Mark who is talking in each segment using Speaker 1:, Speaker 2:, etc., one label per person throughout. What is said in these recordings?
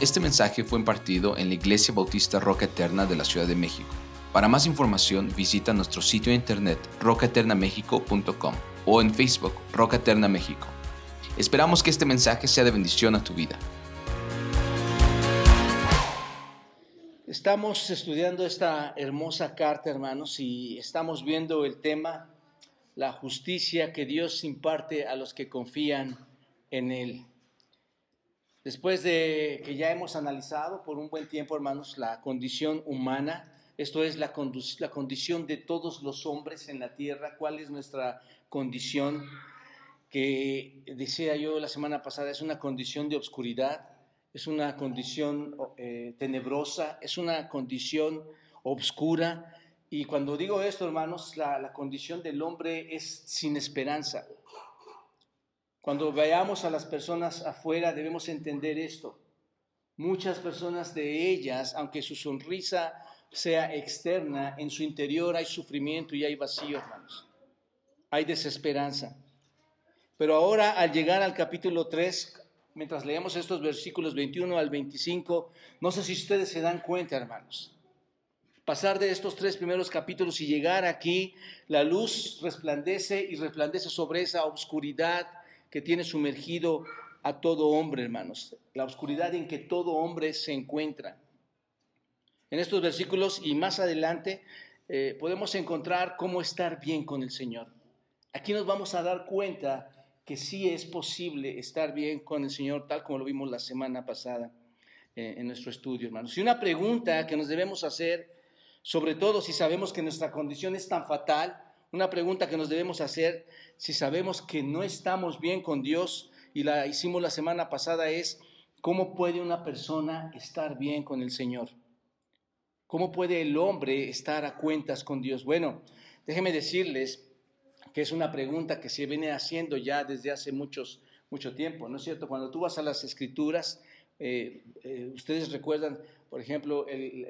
Speaker 1: Este mensaje fue impartido en la Iglesia Bautista Roca Eterna de la Ciudad de México. Para más información visita nuestro sitio de internet rocaeternamexico.com o en Facebook Roca Eterna México. Esperamos que este mensaje sea de bendición a tu vida.
Speaker 2: Estamos estudiando esta hermosa carta, hermanos, y estamos viendo el tema, la justicia que Dios imparte a los que confían en Él. Después de que ya hemos analizado por un buen tiempo, hermanos, la condición humana, esto es la, la condición de todos los hombres en la tierra, cuál es nuestra condición, que decía yo la semana pasada, es una condición de obscuridad, es una condición eh, tenebrosa, es una condición obscura. Y cuando digo esto, hermanos, la, la condición del hombre es sin esperanza. Cuando veamos a las personas afuera debemos entender esto. Muchas personas de ellas, aunque su sonrisa sea externa, en su interior hay sufrimiento y hay vacío, hermanos. Hay desesperanza. Pero ahora al llegar al capítulo 3, mientras leemos estos versículos 21 al 25, no sé si ustedes se dan cuenta, hermanos. Pasar de estos tres primeros capítulos y llegar aquí, la luz resplandece y resplandece sobre esa oscuridad que tiene sumergido a todo hombre, hermanos, la oscuridad en que todo hombre se encuentra. En estos versículos y más adelante eh, podemos encontrar cómo estar bien con el Señor. Aquí nos vamos a dar cuenta que sí es posible estar bien con el Señor, tal como lo vimos la semana pasada eh, en nuestro estudio, hermanos. Y una pregunta que nos debemos hacer, sobre todo si sabemos que nuestra condición es tan fatal, una pregunta que nos debemos hacer si sabemos que no estamos bien con Dios, y la hicimos la semana pasada, es cómo puede una persona estar bien con el Señor. ¿Cómo puede el hombre estar a cuentas con Dios? Bueno, déjenme decirles que es una pregunta que se viene haciendo ya desde hace muchos, mucho tiempo, ¿no es cierto? Cuando tú vas a las escrituras, eh, eh, ustedes recuerdan, por ejemplo,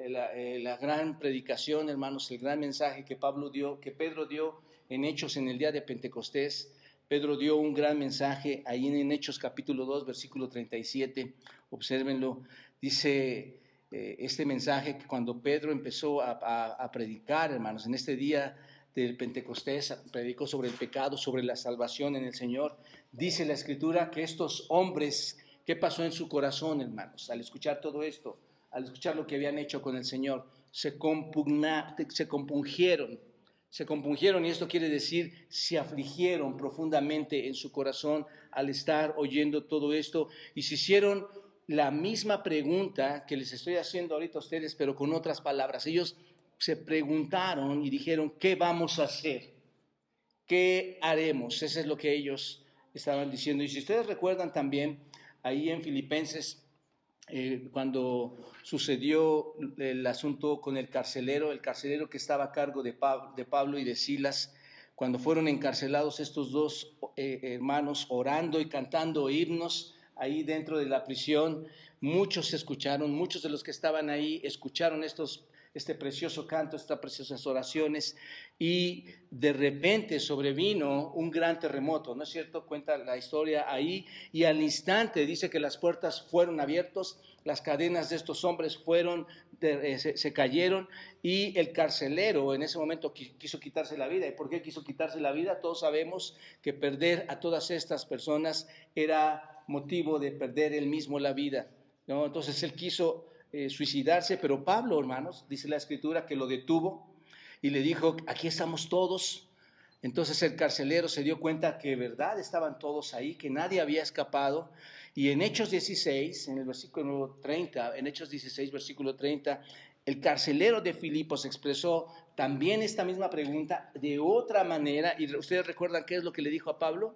Speaker 2: la, eh, la, gran predicación, hermanos, el gran mensaje que Pablo dio, que Pedro dio en Hechos en el día de Pentecostés. Pedro dio un gran mensaje ahí en Hechos capítulo 2, versículo 37. Obsérvenlo. Dice este mensaje que cuando Pedro empezó a, predicar, hermanos, en este día del Pentecostés, predicó sobre el pecado, sobre la salvación en el Señor. Dice la escritura que estos hombres, ¿qué pasó en su corazón, hermanos? Al escuchar todo esto, al escuchar lo que habían hecho con el Señor, se, compungieron se compungieron y esto quiere decir se afligieron profundamente en su corazón al estar oyendo todo esto y se hicieron la misma pregunta que les estoy haciendo ahorita a ustedes, pero con otras palabras. Ellos se preguntaron y dijeron, ¿qué vamos a hacer? ¿Qué haremos? Eso es lo que ellos estaban diciendo. Y si ustedes recuerdan también, ahí en Filipenses eh, cuando sucedió el asunto con el carcelero, el carcelero que estaba a cargo de, Pablo, y de Silas, cuando fueron encarcelados estos dos eh, hermanos orando y cantando himnos ahí dentro de la prisión, muchos escucharon, muchos de los que estaban ahí escucharon estos este precioso canto, estas preciosas oraciones, y de repente sobrevino un gran terremoto, ¿no es cierto? Cuenta la historia ahí, y al instante dice que las puertas fueron abiertas, las cadenas de estos hombres fueron, eh, se, cayeron, y el carcelero en ese momento quiso quitarse la vida. ¿Y por qué quiso quitarse la vida? Todos sabemos que perder a todas estas personas era motivo de perder él mismo la vida. ¿no? Entonces él quiso eh, suicidarse, pero Pablo, hermanos, dice la escritura que lo detuvo y le dijo, aquí estamos todos. Entonces el carcelero se dio cuenta que verdad estaban todos ahí, que nadie había escapado. Y en Hechos 16, en el versículo 30, en Hechos 16, versículo 30, el carcelero de Filipos expresó también esta misma pregunta de otra manera. Y ustedes recuerdan qué es lo que le dijo a Pablo.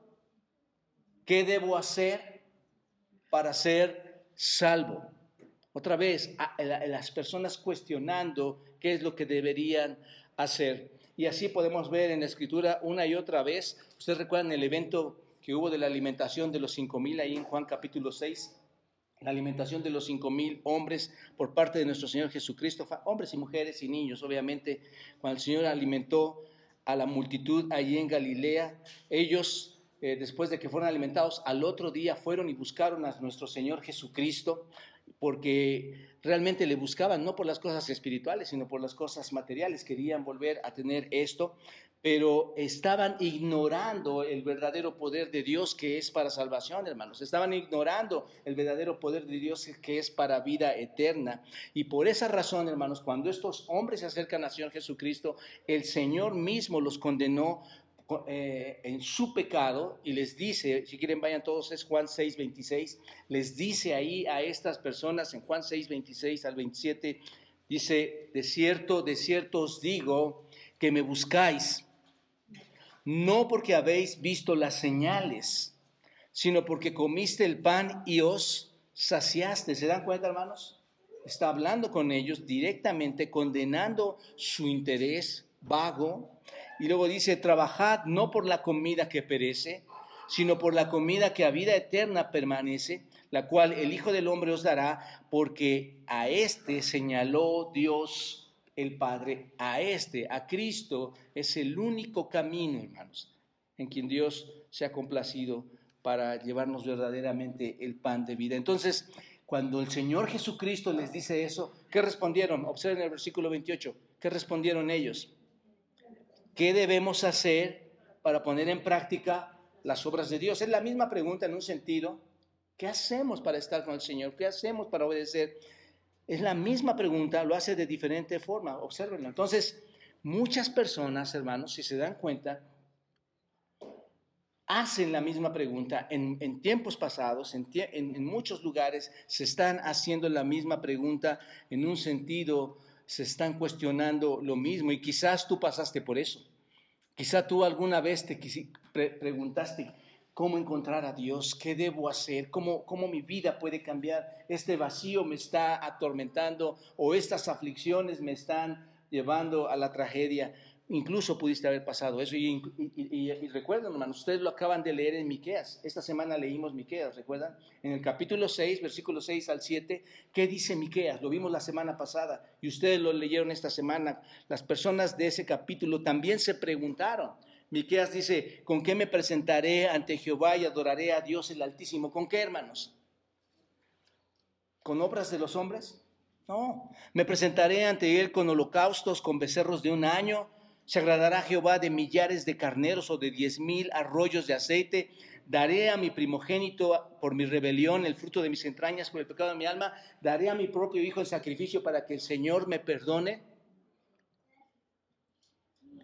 Speaker 2: ¿Qué debo hacer para ser salvo? Otra vez, las personas cuestionando qué es lo que deberían hacer. Y así podemos ver en la escritura una y otra vez. Ustedes recuerdan el evento que hubo de la alimentación de los cinco mil ahí en Juan capítulo 6. La alimentación de los cinco mil hombres por parte de nuestro Señor Jesucristo, hombres y mujeres y niños, obviamente, cuando el Señor alimentó a la multitud allí en Galilea, ellos eh, después de que fueron alimentados, al otro día fueron y buscaron a nuestro Señor Jesucristo porque realmente le buscaban no por las cosas espirituales, sino por las cosas materiales. Querían volver a tener esto, pero estaban ignorando el verdadero poder de Dios que es para salvación, hermanos. Estaban ignorando el verdadero poder de Dios que es para vida eterna. Y por esa razón, hermanos, cuando estos hombres se acercan al Señor Jesucristo, el Señor mismo los condenó eh, en su pecado y les dice, si quieren vayan todos, es Juan 6, 26, les dice ahí a estas personas en Juan 6, 26 al 27, dice, de cierto, de cierto os digo que me buscáis, no porque habéis visto las señales, sino porque comiste el pan y os saciaste. ¿Se dan cuenta, hermanos? Está hablando con ellos directamente, condenando su interés vago, y luego dice, trabajad no por la comida que perece, sino por la comida que a vida eterna permanece, la cual el Hijo del Hombre os dará, porque a éste señaló Dios el Padre, a éste, a Cristo, es el único camino, hermanos, en quien Dios se ha complacido para llevarnos verdaderamente el pan de vida. Entonces, cuando el Señor Jesucristo les dice eso, ¿qué respondieron? Observen el versículo 28. ¿Qué respondieron ellos? ¿Qué debemos hacer para poner en práctica las obras de Dios? Es la misma pregunta en un sentido. ¿Qué hacemos para estar con el Señor? ¿Qué hacemos para obedecer? Es la misma pregunta, lo hace de diferente forma. Observenlo. Entonces, muchas personas, hermanos, si se dan cuenta, hacen la misma pregunta en, tiempos pasados, en, en, muchos lugares se están haciendo la misma pregunta en un sentido se están cuestionando lo mismo y quizás tú pasaste por eso. Quizás tú alguna vez te preguntaste cómo encontrar a Dios, qué debo hacer, cómo, cómo mi vida puede cambiar. Este vacío me está atormentando o estas aflicciones me están llevando a la tragedia. Incluso pudiste haber pasado eso. Y, recuerden, hermanos, ustedes lo acaban de leer en Miqueas. Esta semana leímos Miqueas, ¿recuerdan? En el capítulo 6, versículo 6 al 7, ¿qué dice Miqueas? Lo vimos la semana pasada y ustedes lo leyeron esta semana. Las personas de ese capítulo también se preguntaron. Miqueas dice, ¿con qué me presentaré ante Jehová y adoraré a Dios el Altísimo? ¿Con qué, hermanos? ¿Con obras de los hombres? No, me presentaré ante Él con holocaustos, con becerros de un año se agradará Jehová de millares de carneros o de diez mil arroyos de aceite. Daré a mi primogénito por mi rebelión el fruto de mis entrañas por el pecado de mi alma. Daré a mi propio hijo en sacrificio para que el Señor me perdone.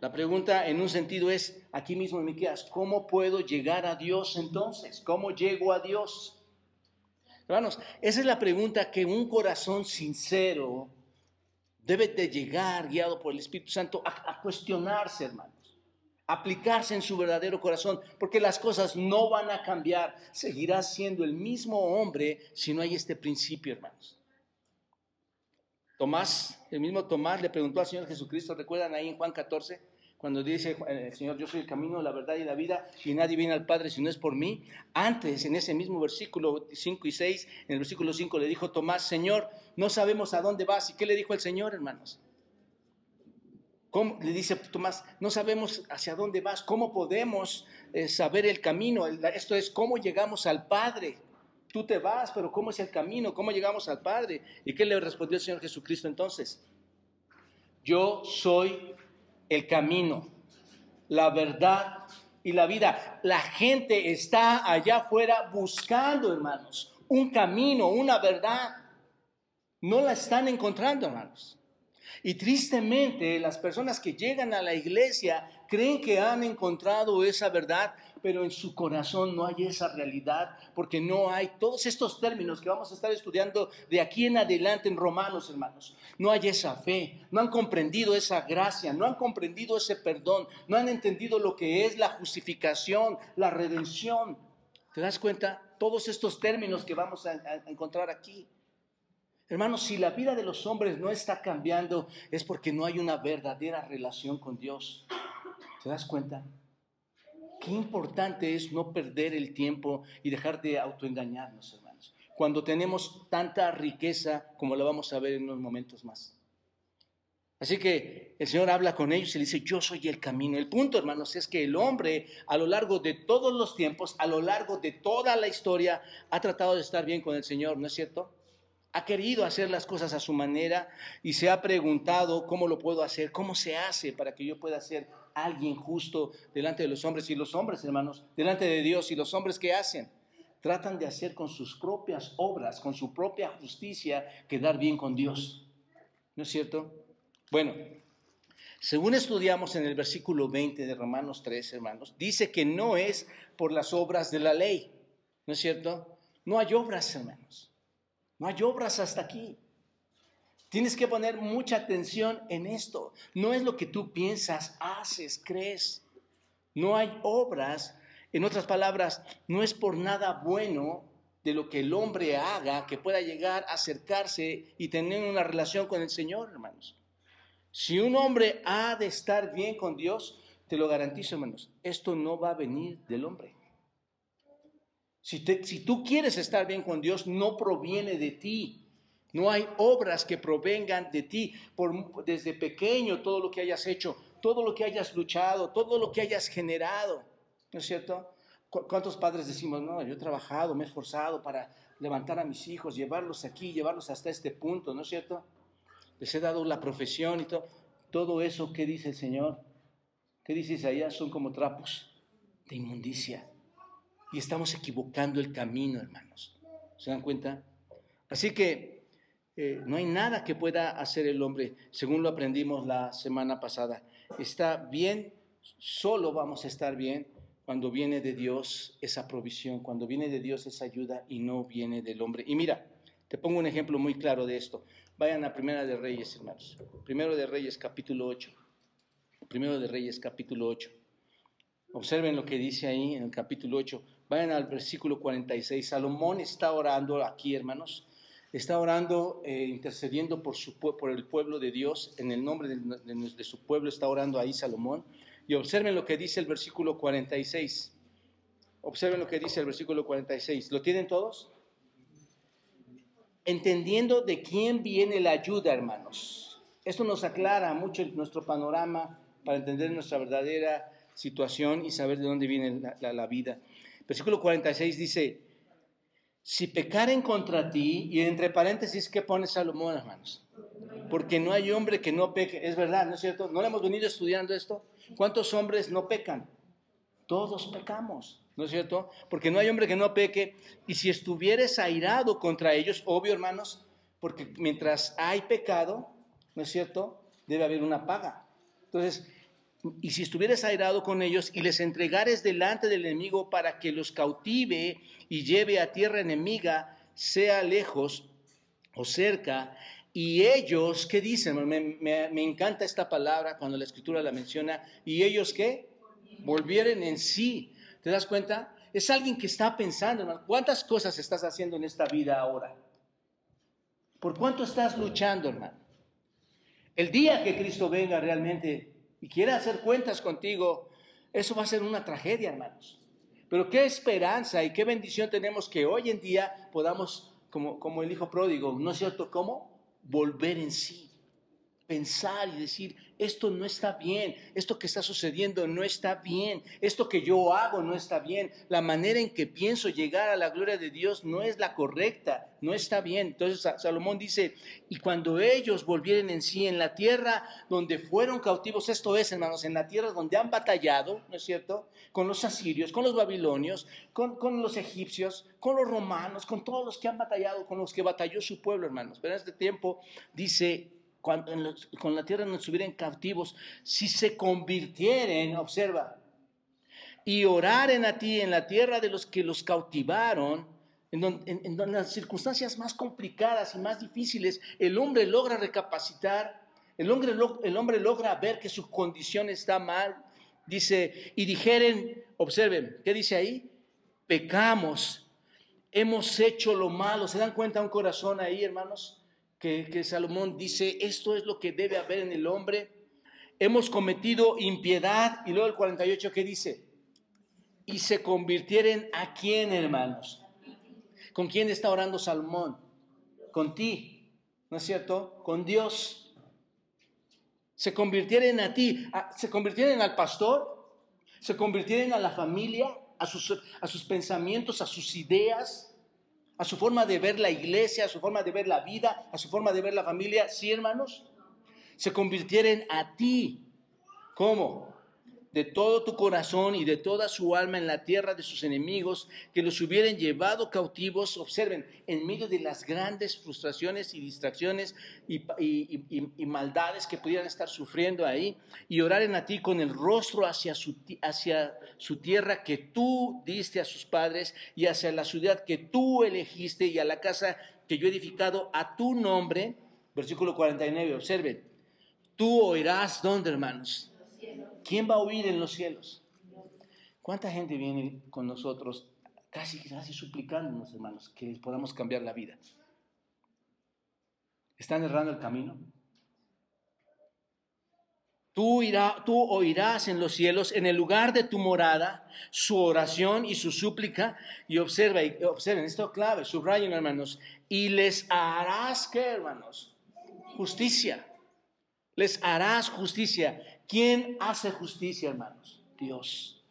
Speaker 2: La pregunta en un sentido es, aquí mismo en Miqueas, ¿cómo puedo llegar a Dios entonces? ¿Cómo llego a Dios? Hermanos, esa es la pregunta que un corazón sincero debe de llegar, guiado por el Espíritu Santo, a, cuestionarse, hermanos, aplicarse en su verdadero corazón, porque las cosas no van a cambiar. Seguirá siendo el mismo hombre si no hay este principio, hermanos. Tomás, el mismo Tomás le preguntó al Señor Jesucristo, ¿recuerdan ahí en Juan 14? Cuando dice eh, el Señor, yo soy el camino, la verdad y la vida, y nadie viene al Padre si no es por mí. Antes, en ese mismo versículo 5 y 6, en el versículo 5 le dijo Tomás, Señor, no sabemos a dónde vas. ¿Y qué le dijo el Señor, hermanos? ¿Cómo? Le dice Tomás, no sabemos hacia dónde vas, ¿cómo podemos eh, saber el camino? Esto es, ¿cómo llegamos al Padre? Tú te vas, pero ¿cómo es el camino? ¿Cómo llegamos al Padre? ¿Y qué le respondió el Señor Jesucristo entonces? Yo soy el camino, la verdad y la vida. La gente está allá afuera buscando, hermanos, un camino, una verdad. No la están encontrando, hermanos. Y tristemente las personas que llegan a la iglesia creen que han encontrado esa verdad, pero en su corazón no hay esa realidad, porque no hay todos estos términos que vamos a estar estudiando de aquí en adelante en Romanos, hermanos. No hay esa fe, no han comprendido esa gracia, no han comprendido ese perdón, no han entendido lo que es la justificación, la redención. ¿Te das cuenta? Todos estos términos que vamos a, encontrar aquí. Hermanos, si la vida de los hombres no está cambiando, es porque no hay una verdadera relación con Dios. ¿Te das cuenta? Qué importante es no perder el tiempo y dejar de autoengañarnos, hermanos, cuando tenemos tanta riqueza como la vamos a ver en unos momentos más. Así que el Señor habla con ellos y le dice, yo soy el camino. El punto, hermanos, es que el hombre a lo largo de todos los tiempos, a lo largo de toda la historia, ha tratado de estar bien con el Señor, ¿no es cierto? Ha querido hacer las cosas a su manera y se ha preguntado cómo lo puedo hacer, cómo se hace para que yo pueda ser alguien justo delante de los hombres y los hombres, hermanos, delante de Dios y los hombres que hacen. Tratan de hacer con sus propias obras, con su propia justicia, quedar bien con Dios. ¿No es cierto? Bueno, según estudiamos en el versículo 20 de Romanos 3, hermanos, dice que no es por las obras de la ley, ¿no es cierto? No hay obras, hermanos. No hay obras hasta aquí. Tienes que poner mucha atención en esto. No es lo que tú piensas, haces, crees. No hay obras. En otras palabras, no es por nada bueno de lo que el hombre haga que pueda llegar a acercarse y tener una relación con el Señor, hermanos. Si un hombre ha de estar bien con Dios, te lo garantizo, hermanos, esto no va a venir del hombre. Si, tú quieres estar bien con Dios, no proviene de ti. No hay obras que provengan de ti. Desde pequeño, todo lo que hayas hecho, todo lo que hayas luchado, todo lo que hayas generado. ¿No es cierto? ¿Cuántos padres decimos, no, yo he trabajado, me he esforzado para levantar a mis hijos, llevarlos aquí, llevarlos hasta este punto, ¿no es cierto? Les he dado la profesión y todo. Todo eso, ¿qué dice el Señor? ¿Qué dice Isaías? Son como trapos de inmundicia. Y estamos equivocando el camino, hermanos. ¿Se dan cuenta? Así que eh, no hay nada que pueda hacer el hombre, según lo aprendimos la semana pasada. Está bien, solo vamos a estar bien cuando viene de Dios esa provisión, cuando viene de Dios esa ayuda y no viene del hombre. Y mira, te pongo un ejemplo muy claro de esto. Vayan a Primera de Reyes, hermanos. Primero de Reyes, capítulo 8. Primero de Reyes, capítulo 8. Observen lo que dice ahí en el capítulo 8. Vayan al versículo 46. Salomón está orando aquí, hermanos. Está orando, eh, intercediendo por, su, por el pueblo de Dios. En el nombre de, su pueblo está orando ahí Salomón. Y observen lo que dice el versículo 46. Observen lo que dice el versículo 46. ¿Lo tienen todos? Entendiendo de quién viene la ayuda, hermanos. Esto nos aclara mucho nuestro panorama para entender nuestra verdadera situación y saber de dónde viene la vida. Versículo 46 dice, si pecaren contra ti, y entre paréntesis, ¿qué pone Salomón, hermanos? Porque no hay hombre que no peque. Es verdad, ¿no es cierto? ¿No le hemos venido estudiando esto? ¿Cuántos hombres no pecan? Todos pecamos, ¿no es cierto? Porque no hay hombre que no peque. Y si estuvieres airado contra ellos, obvio, hermanos, porque mientras hay pecado, ¿no es cierto? Debe haber una paga. Entonces, y si estuvieras airado con ellos y les entregares delante del enemigo para que los cautive y lleve a tierra enemiga, sea lejos o cerca, y ellos, ¿qué dicen? Me, encanta esta palabra cuando la escritura la menciona, y ellos qué? Volvieren en sí. ¿Te das cuenta? Es alguien que está pensando, hermano, ¿cuántas cosas estás haciendo en esta vida ahora? ¿Por cuánto estás luchando, hermano? El día que Cristo venga realmente y quiere hacer cuentas contigo, eso va a ser una tragedia, hermanos. Pero qué esperanza y qué bendición tenemos que hoy en día podamos, como, como el hijo pródigo, ¿no es cierto? ¿Cómo? Volver en sí pensar y decir, esto no está bien, esto que está sucediendo no está bien, esto que yo hago no está bien, la manera en que pienso llegar a la gloria de Dios no es la correcta, no está bien. Entonces Salomón dice, y cuando ellos volvieren en sí en la tierra donde fueron cautivos, esto es, hermanos, en la tierra donde han batallado, ¿no es cierto? Con los asirios, con los babilonios, con, con los egipcios, con los romanos, con todos los que han batallado, con los que batalló su pueblo, hermanos. Pero en este tiempo dice, cuando con la tierra no estuvieran cautivos, si se convirtieren, observa, y oraren a ti en la tierra de los que los cautivaron, en, las circunstancias más complicadas y más difíciles, el hombre logra recapacitar, el hombre, el hombre logra ver que su condición está mal, dice, y dijeren, observen, ¿qué dice ahí? Pecamos, hemos hecho lo malo, ¿se dan cuenta un corazón ahí, hermanos? Que, Salomón dice, esto es lo que debe haber en el hombre. Hemos cometido impiedad. Y luego el 48 que dice, y se convirtieren a quién, hermanos. ¿Con quién está orando Salomón? Con ti, ¿no es cierto? Con Dios. Se convirtieren a ti, se convirtieren al pastor, se convirtieren a la familia, a sus, a sus pensamientos, a sus ideas, a su forma de ver la iglesia, a su forma de ver la vida, a su forma de ver la familia, sí, hermanos, se convirtieren a ti. ¿Cómo? De todo tu corazón y de toda su alma en la tierra de sus enemigos, que los hubieran llevado cautivos, observen, en medio de las grandes frustraciones y distracciones y, maldades que pudieran estar sufriendo ahí, y oraren a ti con el rostro hacia su, hacia su tierra que tú diste a sus padres y hacia la ciudad que tú elegiste y a la casa que yo he edificado a tu nombre. Versículo 49, observen, tú oirás, ¿dónde hermanos? ¿Quién va a oír en los cielos? ¿Cuánta gente viene con nosotros casi, casi suplicándonos, hermanos, que les podamos cambiar la vida? ¿Están errando el camino? Tú, tú, oirás en los cielos, en el lugar de tu morada, su oración y su súplica. Y observa, y observen, esto clave, subrayen, hermanos. Y les harás, ¿qué, hermanos? Justicia. Les harás justicia. ¿Quién hace justicia, hermanos? Dios.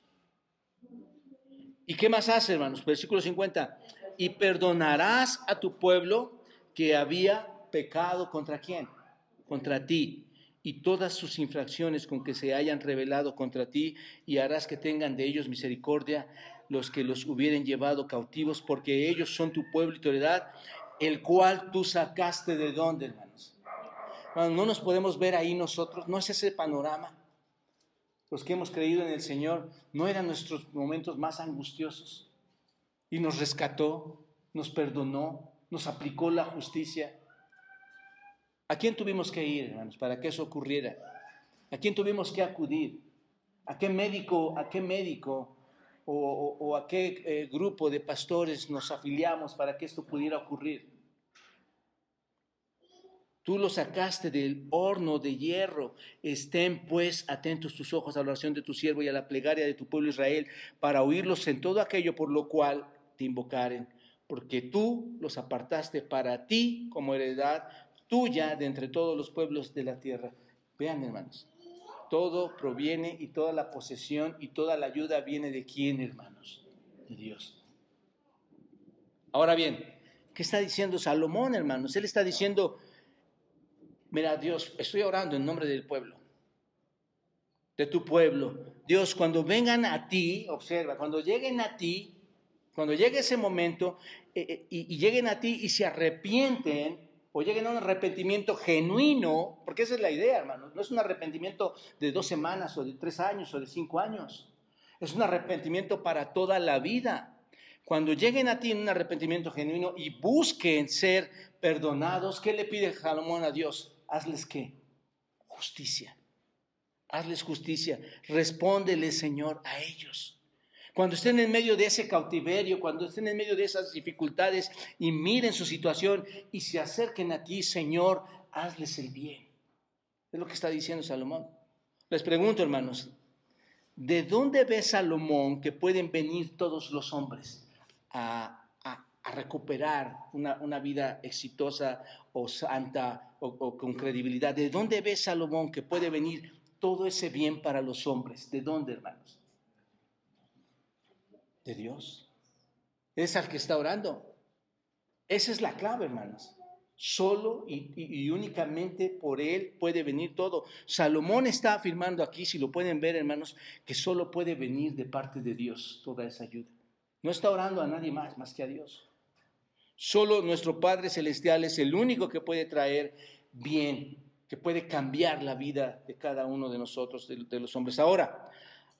Speaker 2: ¿Y qué más hace, hermanos? Versículo 50. Y perdonarás a tu pueblo que había pecado contra quién? Contra ti. Y todas sus infracciones con que se hayan revelado contra ti, y harás que tengan de ellos misericordia los que los hubieren llevado cautivos, porque ellos son tu pueblo y tu heredad, el cual tú sacaste de dónde, no nos podemos ver ahí nosotros, no es ese panorama. Los que hemos creído en el Señor no eran nuestros momentos más angustiosos. Y nos rescató, nos perdonó, nos aplicó la justicia. ¿A quién tuvimos que ir, hermanos, para que eso ocurriera? ¿A quién tuvimos que acudir? ¿A qué médico, a qué médico o, a qué eh, grupo de pastores nos afiliamos para que esto pudiera ocurrir? Tú lo sacaste del horno de hierro. Estén pues atentos tus ojos a la oración de tu siervo y a la plegaria de tu pueblo Israel, para oírlos en todo aquello por lo cual te invocaren. Porque tú los apartaste para ti como heredad tuya de entre todos los pueblos de la tierra. Vean, hermanos, todo proviene y toda la posesión y toda la ayuda viene de quién, hermanos? De Dios. Ahora bien, ¿qué está diciendo Salomón, hermanos? Él está diciendo, Mira, Dios, estoy orando en nombre del pueblo, de tu pueblo. Dios, cuando vengan a ti, observa, cuando lleguen a ti, cuando llegue ese momento eh, eh, y, y, lleguen a ti y se arrepienten, o lleguen a un arrepentimiento genuino, porque esa es la idea, hermano, no es un arrepentimiento de dos semanas o de tres años o de cinco años, es un arrepentimiento para toda la vida. Cuando lleguen a ti en un arrepentimiento genuino y busquen ser perdonados, ¿qué le pide Salomón a Dios? Hazles qué? Justicia. Hazles justicia. Respóndele, Señor, a ellos. Cuando estén en medio de ese cautiverio, cuando estén en medio de esas dificultades y miren su situación y se acerquen a ti, Señor, hazles el bien. Es lo que está diciendo Salomón. Les pregunto, hermanos, ¿de dónde ve Salomón que pueden venir todos los hombres a a recuperar una, vida exitosa o santa o, con credibilidad. ¿De dónde ve Salomón que puede venir todo ese bien para los hombres? ¿De dónde, hermanos? De Dios. Es al que está orando. Esa es la clave, hermanos. Solo y, y, únicamente por Él puede venir todo. Salomón está afirmando aquí, si lo pueden ver, hermanos, que solo puede venir de parte de Dios toda esa ayuda. No está orando a nadie más, más que a Dios. Solo nuestro Padre Celestial es el único que puede traer bien, que puede cambiar la vida de cada uno de nosotros, de, los hombres. Ahora,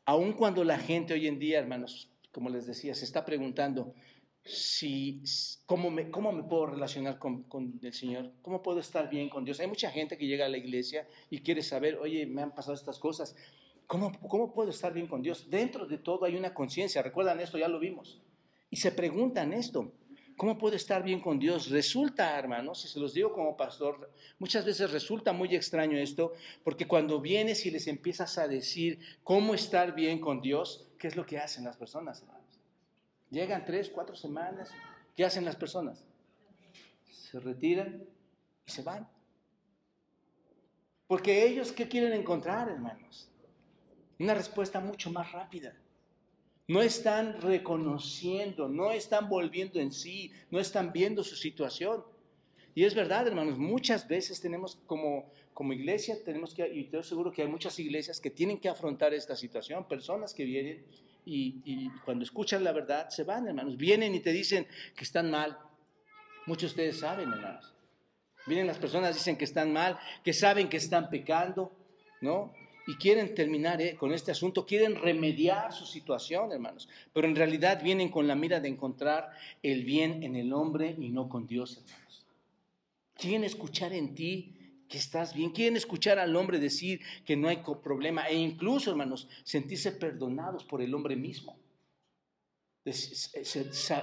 Speaker 2: aun cuando la gente hoy en día, hermanos, como les decía, se está preguntando si, cómo, me, cómo me puedo relacionar con, con, el Señor, cómo puedo estar bien con Dios. Hay mucha gente que llega a la iglesia y quiere saber, oye, me han pasado estas cosas. ¿Cómo, ¿Cómo puedo estar bien con Dios? Dentro de todo hay una conciencia, recuerdan esto, ya lo vimos. Y se preguntan esto, ¿Cómo puedo estar bien con Dios? Resulta, hermanos, si se los digo como pastor, muchas veces resulta muy extraño esto, porque cuando vienes y les empiezas a decir cómo estar bien con Dios, ¿qué es lo que hacen las personas, hermanos? Llegan tres, cuatro semanas, ¿qué hacen las personas? Se retiran y se van. Porque ellos, ¿qué quieren encontrar, hermanos? Una respuesta mucho más rápida. No están reconociendo, no están volviendo en sí, no están viendo su situación. Y es verdad, hermanos, muchas veces tenemos como, como iglesia, tenemos que, y estoy seguro que hay muchas iglesias que tienen que afrontar esta situación, personas que vienen y, cuando escuchan la verdad se van, hermanos, vienen y te dicen que están mal. Muchos de ustedes saben, hermanos. Vienen las personas, dicen que están mal, que saben que están pecando, ¿no? Y quieren terminar eh, con este asunto, quieren remediar su situación, hermanos. Pero en realidad vienen con la mira de encontrar el bien en el hombre y no con Dios, hermanos. Quieren escuchar en ti que estás bien. Quieren escuchar al hombre decir que no hay problema e incluso, hermanos, sentirse perdonados por el hombre mismo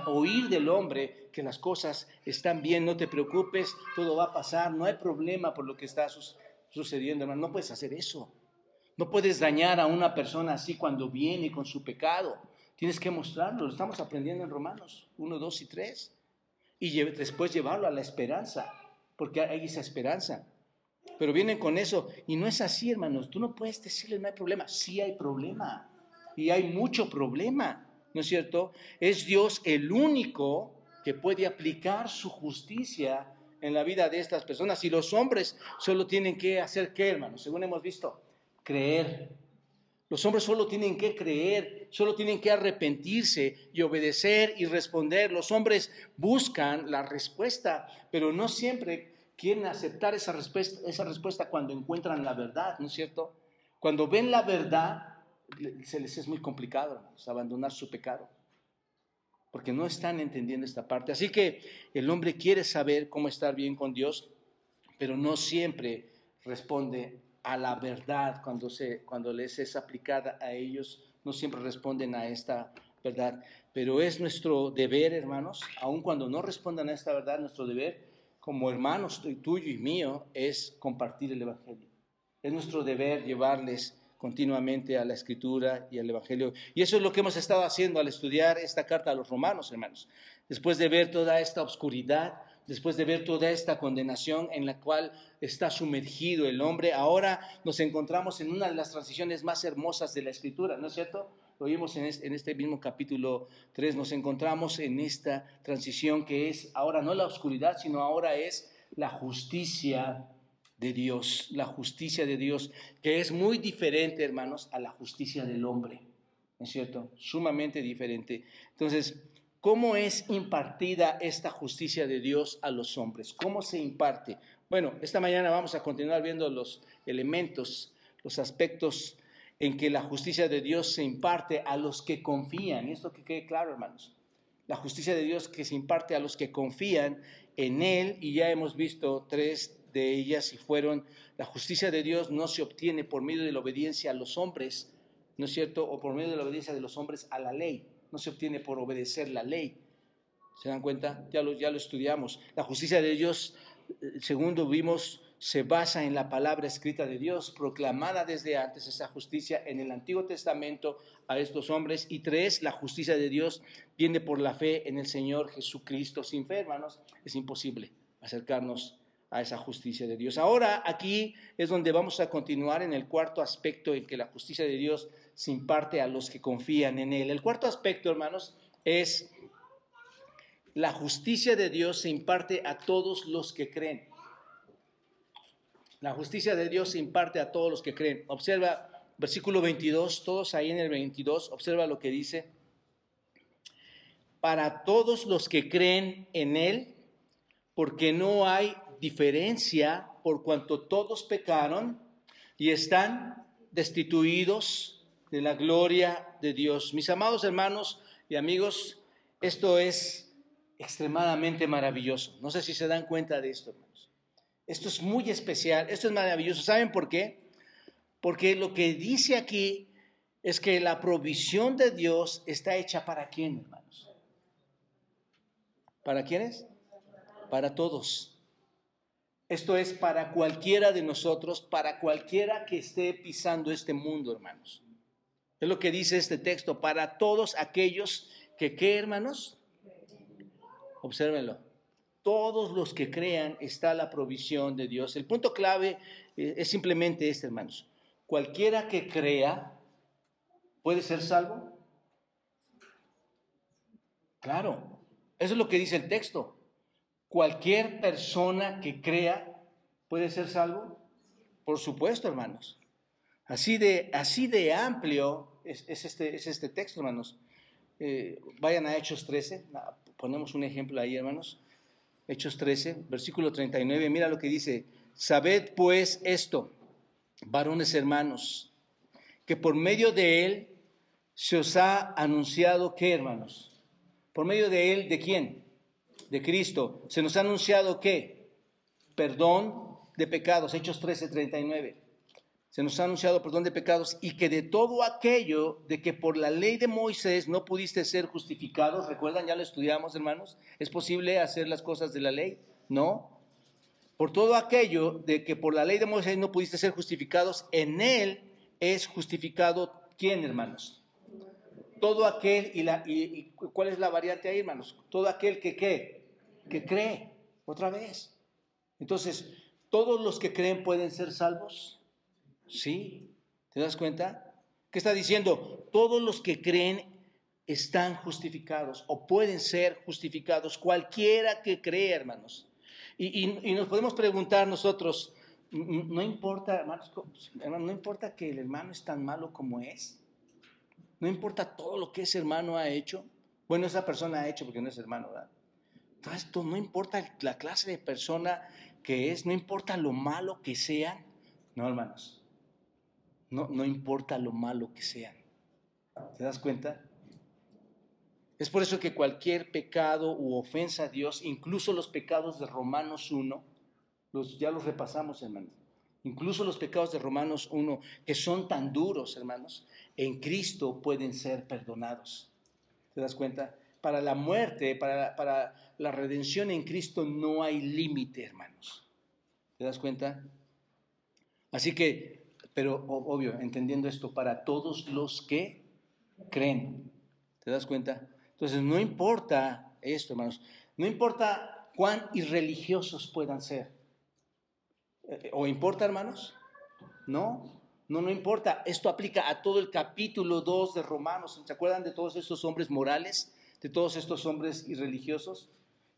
Speaker 2: oír del hombre que las cosas están bien, no te preocupes, todo va a pasar, no hay problema por lo que está sucediendo, hermano. No puedes hacer eso. No puedes dañar a una persona así cuando viene con su pecado. Tienes que mostrarlo. Lo estamos aprendiendo en Romanos 1, 2 y 3. Y después llevarlo a la esperanza, porque hay esa esperanza. Pero vienen con eso. Y no es así, hermanos. Tú no puedes decirle no hay problema. Sí hay problema. Y hay mucho problema. ¿no es cierto? Es Dios el único que puede aplicar su justicia en la vida de estas personas. Y los hombres solo tienen que hacer qué, hermanos, según hemos visto, creer. Los hombres solo tienen que creer, solo tienen que arrepentirse y obedecer y responder. Los hombres buscan la respuesta, pero no siempre quieren aceptar esa respuesta, esa respuesta cuando encuentran la verdad, ¿no es cierto? Cuando ven la verdad, se les es muy complicado, abandonar su pecado, porque no están entendiendo esta parte. Así que el hombre quiere saber cómo estar bien con Dios, pero no siempre responde a la verdad cuando, se, cuando les es aplicada a ellos, no siempre responden a esta verdad. Pero es nuestro deber, hermanos, aun cuando no respondan a esta verdad, nuestro deber como hermanos tuyo y mío es compartir el Evangelio. Es nuestro deber llevarles continuamente a la escritura y al evangelio. Y eso es lo que hemos estado haciendo al estudiar esta carta a los romanos, hermanos. Después de ver toda esta oscuridad, después de ver toda esta condenación en la cual está sumergido el hombre, ahora nos encontramos en una de las transiciones más hermosas de la escritura, ¿no es cierto? Lo vimos en este, mismo capítulo 3, nos encontramos en esta transición que es ahora no la oscuridad, sino ahora es la justicia de Dios, la justicia de Dios, que es muy diferente, hermanos, a la justicia del hombre, ¿no es cierto? Sumamente diferente. Entonces, ¿cómo es impartida esta justicia de Dios a los hombres? ¿Cómo se imparte? Bueno, esta mañana vamos a continuar viendo los elementos, los aspectos en que la justicia de Dios se imparte a los que confían. Esto que quede claro, hermanos. La justicia de Dios que se imparte a los que confían en Él, y ya hemos visto tres de ellas y fueron, la justicia de Dios no se obtiene por medio de la obediencia a los hombres, ¿no es cierto? O por medio de la obediencia de los hombres a la ley, no se obtiene por obedecer la ley. ¿Se dan cuenta? Ya lo, ya lo estudiamos. La justicia de Dios, eh, segundo vimos, se basa en la palabra escrita de Dios, proclamada desde antes esa justicia en el Antiguo Testamento a estos hombres. Y tres, la justicia de Dios viene por la fe en el Señor Jesucristo. Sin fe, hermanos, es imposible acercarnos a esa justicia de Dios. Ahora aquí es donde vamos a continuar en el cuarto aspecto en que la justicia de Dios se imparte a los que confían en Él. El cuarto aspecto, hermanos, es la justicia de Dios se imparte a todos los que creen. La justicia de Dios se imparte a todos los que creen. Observa versículo 22, todos ahí en el 22, observa lo que dice. Para todos los que creen en Él, porque no hay diferencia por cuanto todos pecaron y están destituidos de la gloria de Dios. Mis amados hermanos y amigos, esto es extremadamente maravilloso. No sé si se dan cuenta de esto, hermanos. Esto es muy especial, esto es maravilloso. ¿Saben por qué? Porque lo que dice aquí es que la provisión de Dios está hecha para quién, hermanos. ¿Para quiénes? Para todos. Esto es para cualquiera de nosotros, para cualquiera que esté pisando este mundo, hermanos. Es lo que dice este texto, para todos aquellos que, ¿qué, hermanos? Obsérvenlo. Todos los que crean está la provisión de Dios. El punto clave eh, es simplemente este, hermanos. Cualquiera que crea puede ser salvo. Claro, eso es lo que dice el texto. Cualquier persona que crea puede ser salvo. Por supuesto, hermanos. Así de, así de amplio es, este, es este texto, hermanos. Eh, vayan a Hechos 13, ponemos un ejemplo ahí, hermanos. Hechos 13, versículo 39, mira lo que dice. Sabed pues esto, varones hermanos, que por medio de él se os ha anunciado, ¿qué hermanos? Por medio de él, ¿de quién? De Cristo. Se nos ha anunciado, ¿qué? Perdón de pecados, Hechos 13, 39 se nos ha anunciado perdón de pecados y que de todo aquello de que por la ley de Moisés no pudiste ser justificados, recuerdan, ya lo estudiamos hermanos, ¿es posible hacer las cosas de la ley? No. Por todo aquello de que por la ley de Moisés no pudiste ser justificados, en él es justificado quién hermanos? Todo aquel, y, la, y, ¿cuál es la variante ahí hermanos? Todo aquel que qué, que cree, otra vez. Entonces, ¿todos los que creen pueden ser salvos? Sí, ¿te das cuenta? ¿Qué está diciendo? Todos los que creen están justificados o pueden ser justificados, cualquiera que cree, hermanos. Y, nos podemos preguntar nosotros, no importa, hermanos, no importa que el hermano es tan malo como es, no importa todo lo que ese hermano ha hecho, bueno, esa persona ha hecho porque no es hermano, ¿verdad? Entonces, no importa la clase de persona que es, no importa lo malo que sean, no, hermanos. No, no importa lo malo que sean. ¿Te das cuenta? Es por eso que cualquier pecado u ofensa a Dios, incluso los pecados de Romanos 1, los, ya los repasamos, hermanos, incluso los pecados de Romanos 1, que son tan duros, hermanos, en Cristo pueden ser perdonados. ¿Te das cuenta? Para la muerte, para, para la redención en Cristo no hay límite, hermanos. ¿Te das cuenta? Así que pero obvio, entendiendo esto, para todos los que creen. ¿Te das cuenta? Entonces, no importa esto, hermanos, no importa cuán irreligiosos puedan ser. Eh, ¿O importa, hermanos? No, no, no importa. Esto aplica a todo el capítulo 2 de Romanos. ¿Se acuerdan de todos estos hombres morales? De todos estos hombres irreligiosos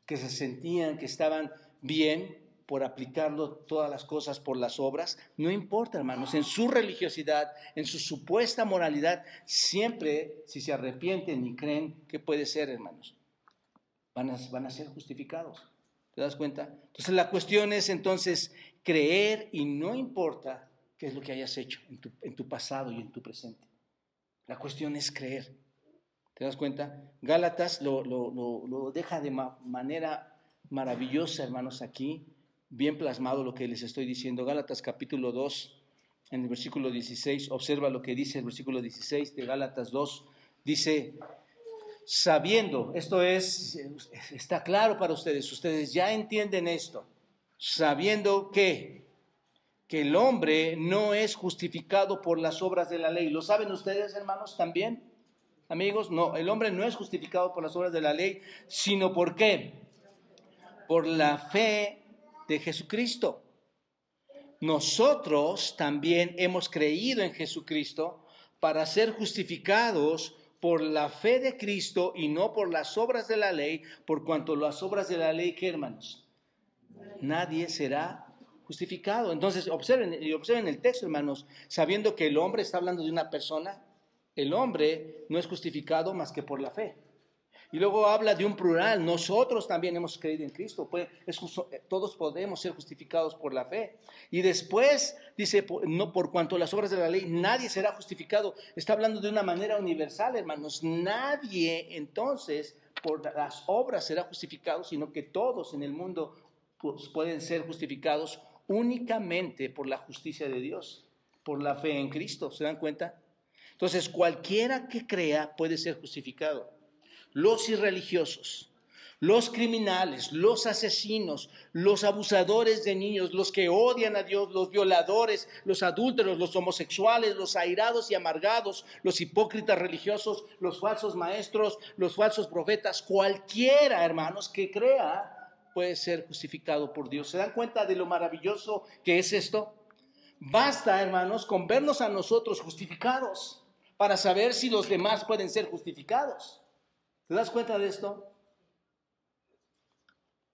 Speaker 2: que se sentían que estaban bien, por aplicarlo todas las cosas por las obras. No importa, hermanos, en su religiosidad, en su supuesta moralidad, siempre si se arrepienten y creen, ¿qué puede ser, hermanos? Van a, ser justificados. ¿Te das cuenta? Entonces la cuestión es entonces creer y no importa qué es lo que hayas hecho en tu, pasado y en tu presente. La cuestión es creer. ¿Te das cuenta? Gálatas lo deja de manera maravillosa, hermanos, aquí bien plasmado lo que les estoy diciendo. Gálatas capítulo 2, en el versículo 16, observa lo que dice el versículo 16 de Gálatas 2, dice, sabiendo, esto es, está claro para ustedes, ustedes ya entienden esto, sabiendo que, que el hombre no es justificado por las obras de la ley. ¿Lo saben ustedes, hermanos, también? Amigos, no, el hombre no es justificado por las obras de la ley, sino por qué? Por la fe de Jesucristo. Nosotros también hemos creído en Jesucristo para ser justificados por la fe de Cristo y no por las obras de la ley, por cuanto las obras de la ley, ¿qué hermanos? Nadie será justificado. Entonces, observen, y observen el texto, hermanos, sabiendo que el hombre está hablando de una persona, el hombre no es justificado más que por la fe. Y luego habla de un plural, nosotros también hemos creído en Cristo, pues, todos podemos ser justificados por la fe. Y después dice, no por cuanto las obras de la ley, nadie será justificado. Está hablando de una manera universal, hermanos. Nadie entonces por las obras será justificado, sino que todos en el mundo pues, pueden ser justificados únicamente por la justicia de Dios, por la fe en Cristo. ¿Se dan cuenta? Entonces, cualquiera que crea puede ser justificado los irreligiosos, los criminales, los asesinos, los abusadores de niños, los que odian a Dios, los violadores, los adúlteros, los homosexuales, los airados y amargados, los hipócritas religiosos, los falsos maestros, los falsos profetas, cualquiera, hermanos, que crea puede ser justificado por Dios. ¿Se dan cuenta de lo maravilloso que es esto? Basta, hermanos, con vernos a nosotros justificados para saber si los demás pueden ser justificados. ¿Te das cuenta de esto?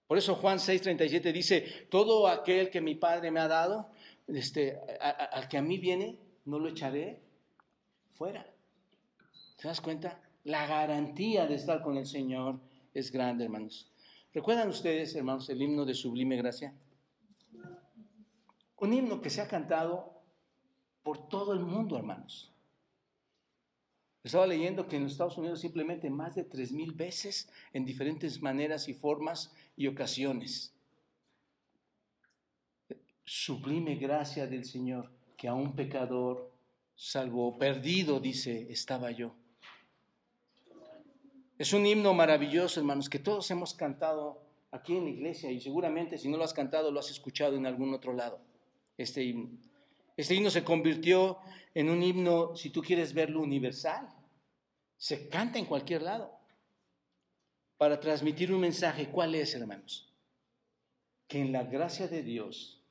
Speaker 2: Por eso Juan 6:37 dice, todo aquel que mi Padre me ha dado, este, al que a mí viene, no lo echaré fuera. ¿Te das cuenta? La garantía de estar con el Señor es grande, hermanos. ¿Recuerdan ustedes, hermanos, el himno de Sublime Gracia? Un himno que se ha cantado por todo el mundo, hermanos. Estaba leyendo que en los Estados Unidos simplemente más de tres mil veces en diferentes maneras y formas y ocasiones. Sublime gracia del Señor que a un pecador salvó, perdido, dice, estaba yo. Es un himno maravilloso, hermanos, que todos hemos cantado aquí en la iglesia y seguramente si no lo has cantado lo has escuchado en algún otro lado, este himno. Este himno se convirtió en un himno, si tú quieres verlo, universal. Se canta en cualquier lado para transmitir un mensaje. ¿Cuál es, hermanos? Que en la gracia de Dios,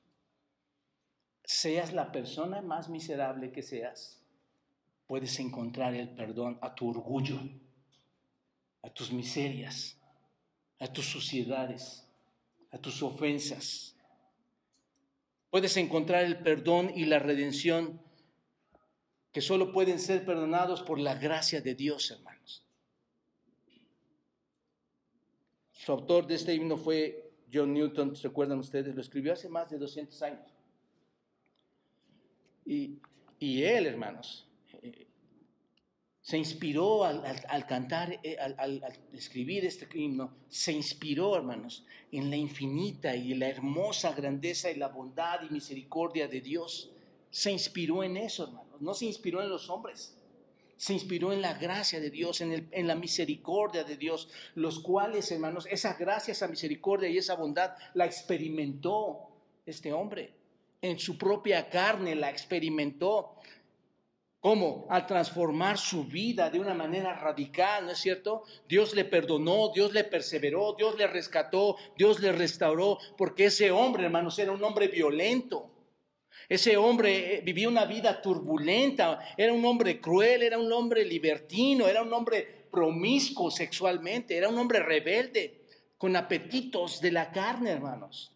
Speaker 2: seas la persona más miserable que seas, puedes encontrar el perdón a tu orgullo, a tus miserias, a tus suciedades, a tus ofensas Puedes encontrar el perdón y la redención que solo pueden ser perdonados por la gracia de Dios, hermanos. Su autor de este himno fue John Newton, ¿se acuerdan ustedes? Lo escribió hace más de 200 años. Y, y él, hermanos, se inspiró al, cantar, eh, al, escribir este himno, se inspiró, hermanos, en la infinita y la hermosa grandeza y la bondad y misericordia de Dios. Se inspiró en eso, hermanos. No se inspiró en los hombres. Se inspiró en la gracia de Dios, en, en la misericordia de Dios, los cuales, hermanos, esa gracia, esa misericordia y esa bondad la experimentó este hombre. En su propia carne la experimentó ¿Cómo? Al transformar su vida de una manera radical, ¿no es cierto? Dios le perdonó, Dios le perseveró, Dios le rescató, Dios le restauró, porque ese hombre, hermanos, era un hombre violento. Ese hombre eh, vivía una vida turbulenta, era un hombre cruel, era un hombre libertino, era un hombre promiscuo sexualmente, era un hombre rebelde, con apetitos de la carne, hermanos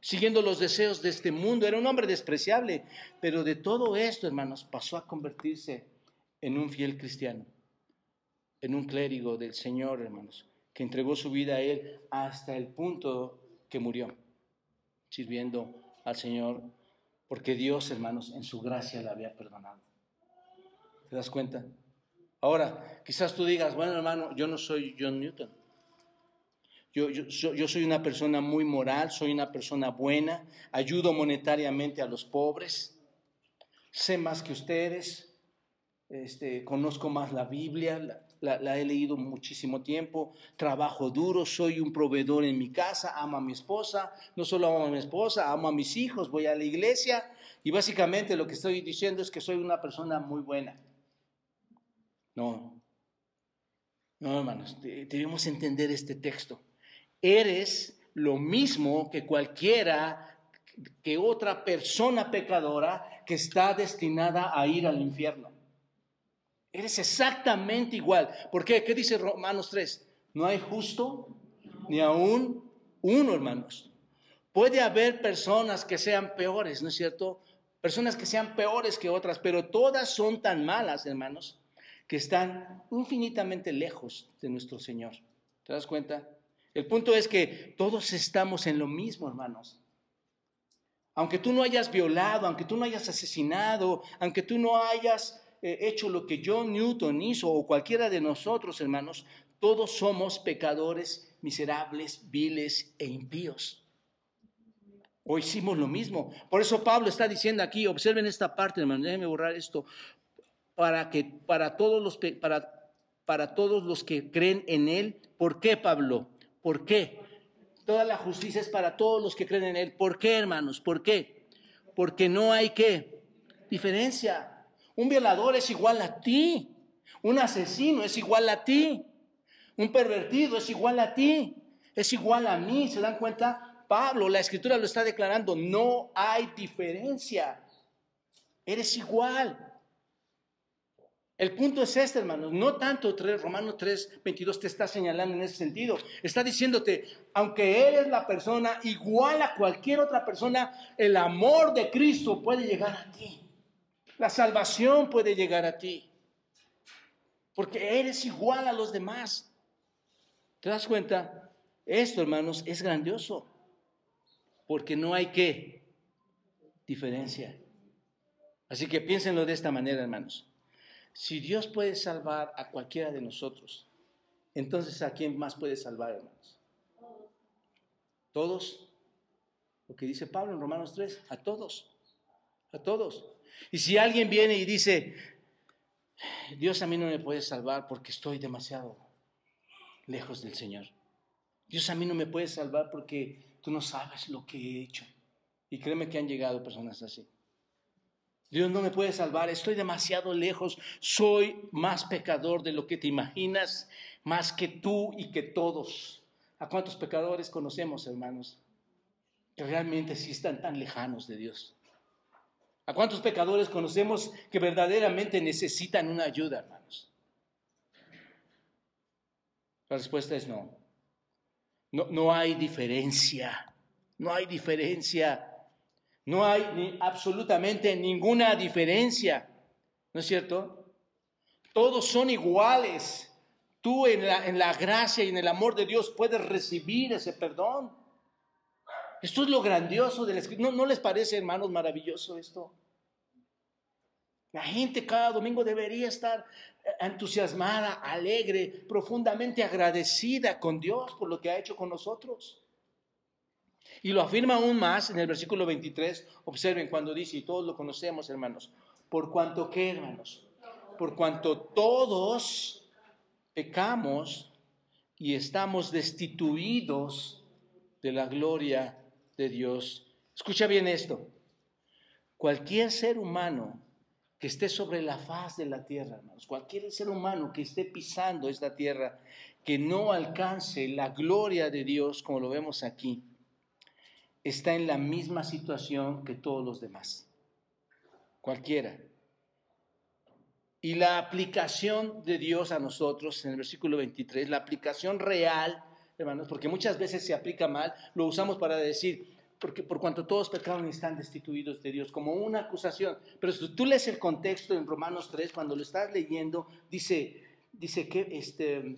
Speaker 2: siguiendo los deseos de este mundo. Era un hombre despreciable, pero de todo esto, hermanos, pasó a convertirse en un fiel cristiano, en un clérigo del Señor, hermanos, que entregó su vida a Él hasta el punto que murió, sirviendo al Señor, porque Dios, hermanos, en su gracia le había perdonado. ¿Te das cuenta? Ahora, quizás tú digas, bueno, hermano, yo no soy John Newton. Yo, soy una persona muy moral, soy una persona buena, ayudo monetariamente a los pobres, sé más que ustedes, este, conozco más la Biblia, la, he leído muchísimo tiempo, trabajo duro, soy un proveedor en mi casa, amo a mi esposa, no solo amo a mi esposa, amo a mis hijos, voy a la iglesia y básicamente lo que estoy diciendo es que soy una persona muy buena. No, no hermanos, debemos entender este texto eres lo mismo que cualquiera, que otra persona pecadora que está destinada a ir al infierno. Eres exactamente igual. ¿Por qué? ¿Qué dice Romanos 3? No hay justo ni aún uno, hermanos. Puede haber personas que sean peores, ¿no es cierto? Personas que sean peores que otras, pero todas son tan malas, hermanos, que están infinitamente lejos de nuestro Señor. ¿Te das cuenta? El punto es que todos estamos en lo mismo, hermanos. Aunque tú no hayas violado, aunque tú no hayas asesinado, aunque tú no hayas eh, hecho lo que John Newton hizo o cualquiera de nosotros, hermanos, todos somos pecadores miserables, viles e impíos. O hicimos lo mismo. Por eso Pablo está diciendo aquí, observen esta parte, hermanos, déjenme borrar esto, para que para todos los para, para todos los que creen en él, ¿por qué Pablo? ¿Por qué? Toda la justicia es para todos los que creen en Él. ¿Por qué, hermanos? ¿Por qué? Porque no hay qué? Diferencia. Un violador es igual a ti. Un asesino es igual a ti. Un pervertido es igual a ti. Es igual a mí. ¿Se dan cuenta? Pablo, la escritura lo está declarando. No hay diferencia. Eres igual. El punto es este, hermanos. No tanto Romanos 3, 22 te está señalando en ese sentido. Está diciéndote, aunque eres la persona igual a cualquier otra persona, el amor de Cristo puede llegar a ti. La salvación puede llegar a ti. Porque eres igual a los demás. ¿Te das cuenta? Esto, hermanos, es grandioso. Porque no hay que diferencia. Así que piénsenlo de esta manera, hermanos. Si Dios puede salvar a cualquiera de nosotros, entonces ¿a quién más puede salvar, hermanos? Todos. Lo que dice Pablo en Romanos 3, a todos. A todos. Y si alguien viene y dice, Dios a mí no me puede salvar porque estoy demasiado lejos del Señor. Dios a mí no me puede salvar porque tú no sabes lo que he hecho. Y créeme que han llegado personas así. Dios no me puede salvar, estoy demasiado lejos, soy más pecador de lo que te imaginas, más que tú y que todos. ¿A cuántos pecadores conocemos, hermanos? Que realmente sí están tan lejanos de Dios. ¿A cuántos pecadores conocemos que verdaderamente necesitan una ayuda, hermanos? La respuesta es no. No, no hay diferencia. No hay diferencia no hay ni absolutamente ninguna diferencia, ¿no es cierto? Todos son iguales. Tú en la, en la gracia y en el amor de Dios puedes recibir ese perdón. Esto es lo grandioso del Escrito. ¿No, les parece, hermanos, maravilloso esto? La gente cada domingo debería estar entusiasmada, alegre, profundamente agradecida con Dios por lo que ha hecho con nosotros. Y lo afirma aún más en el versículo 23. Observen cuando dice, y todos lo conocemos, hermanos, por cuanto que, hermanos, por cuanto todos pecamos y estamos destituidos de la gloria de Dios. Escucha bien esto. Cualquier ser humano que esté sobre la faz de la tierra, hermanos, cualquier ser humano que esté pisando esta tierra, que no alcance la gloria de Dios, como lo vemos aquí, está en la misma situación que todos los demás. Cualquiera. Y la aplicación de Dios a nosotros, en el versículo 23, la aplicación real, hermanos, porque muchas veces se aplica mal, lo usamos para decir, porque por cuanto todos pecaron y están destituidos de Dios, como una acusación. Pero si tú lees el contexto en Romanos 3, cuando lo estás leyendo, dice, dice que este,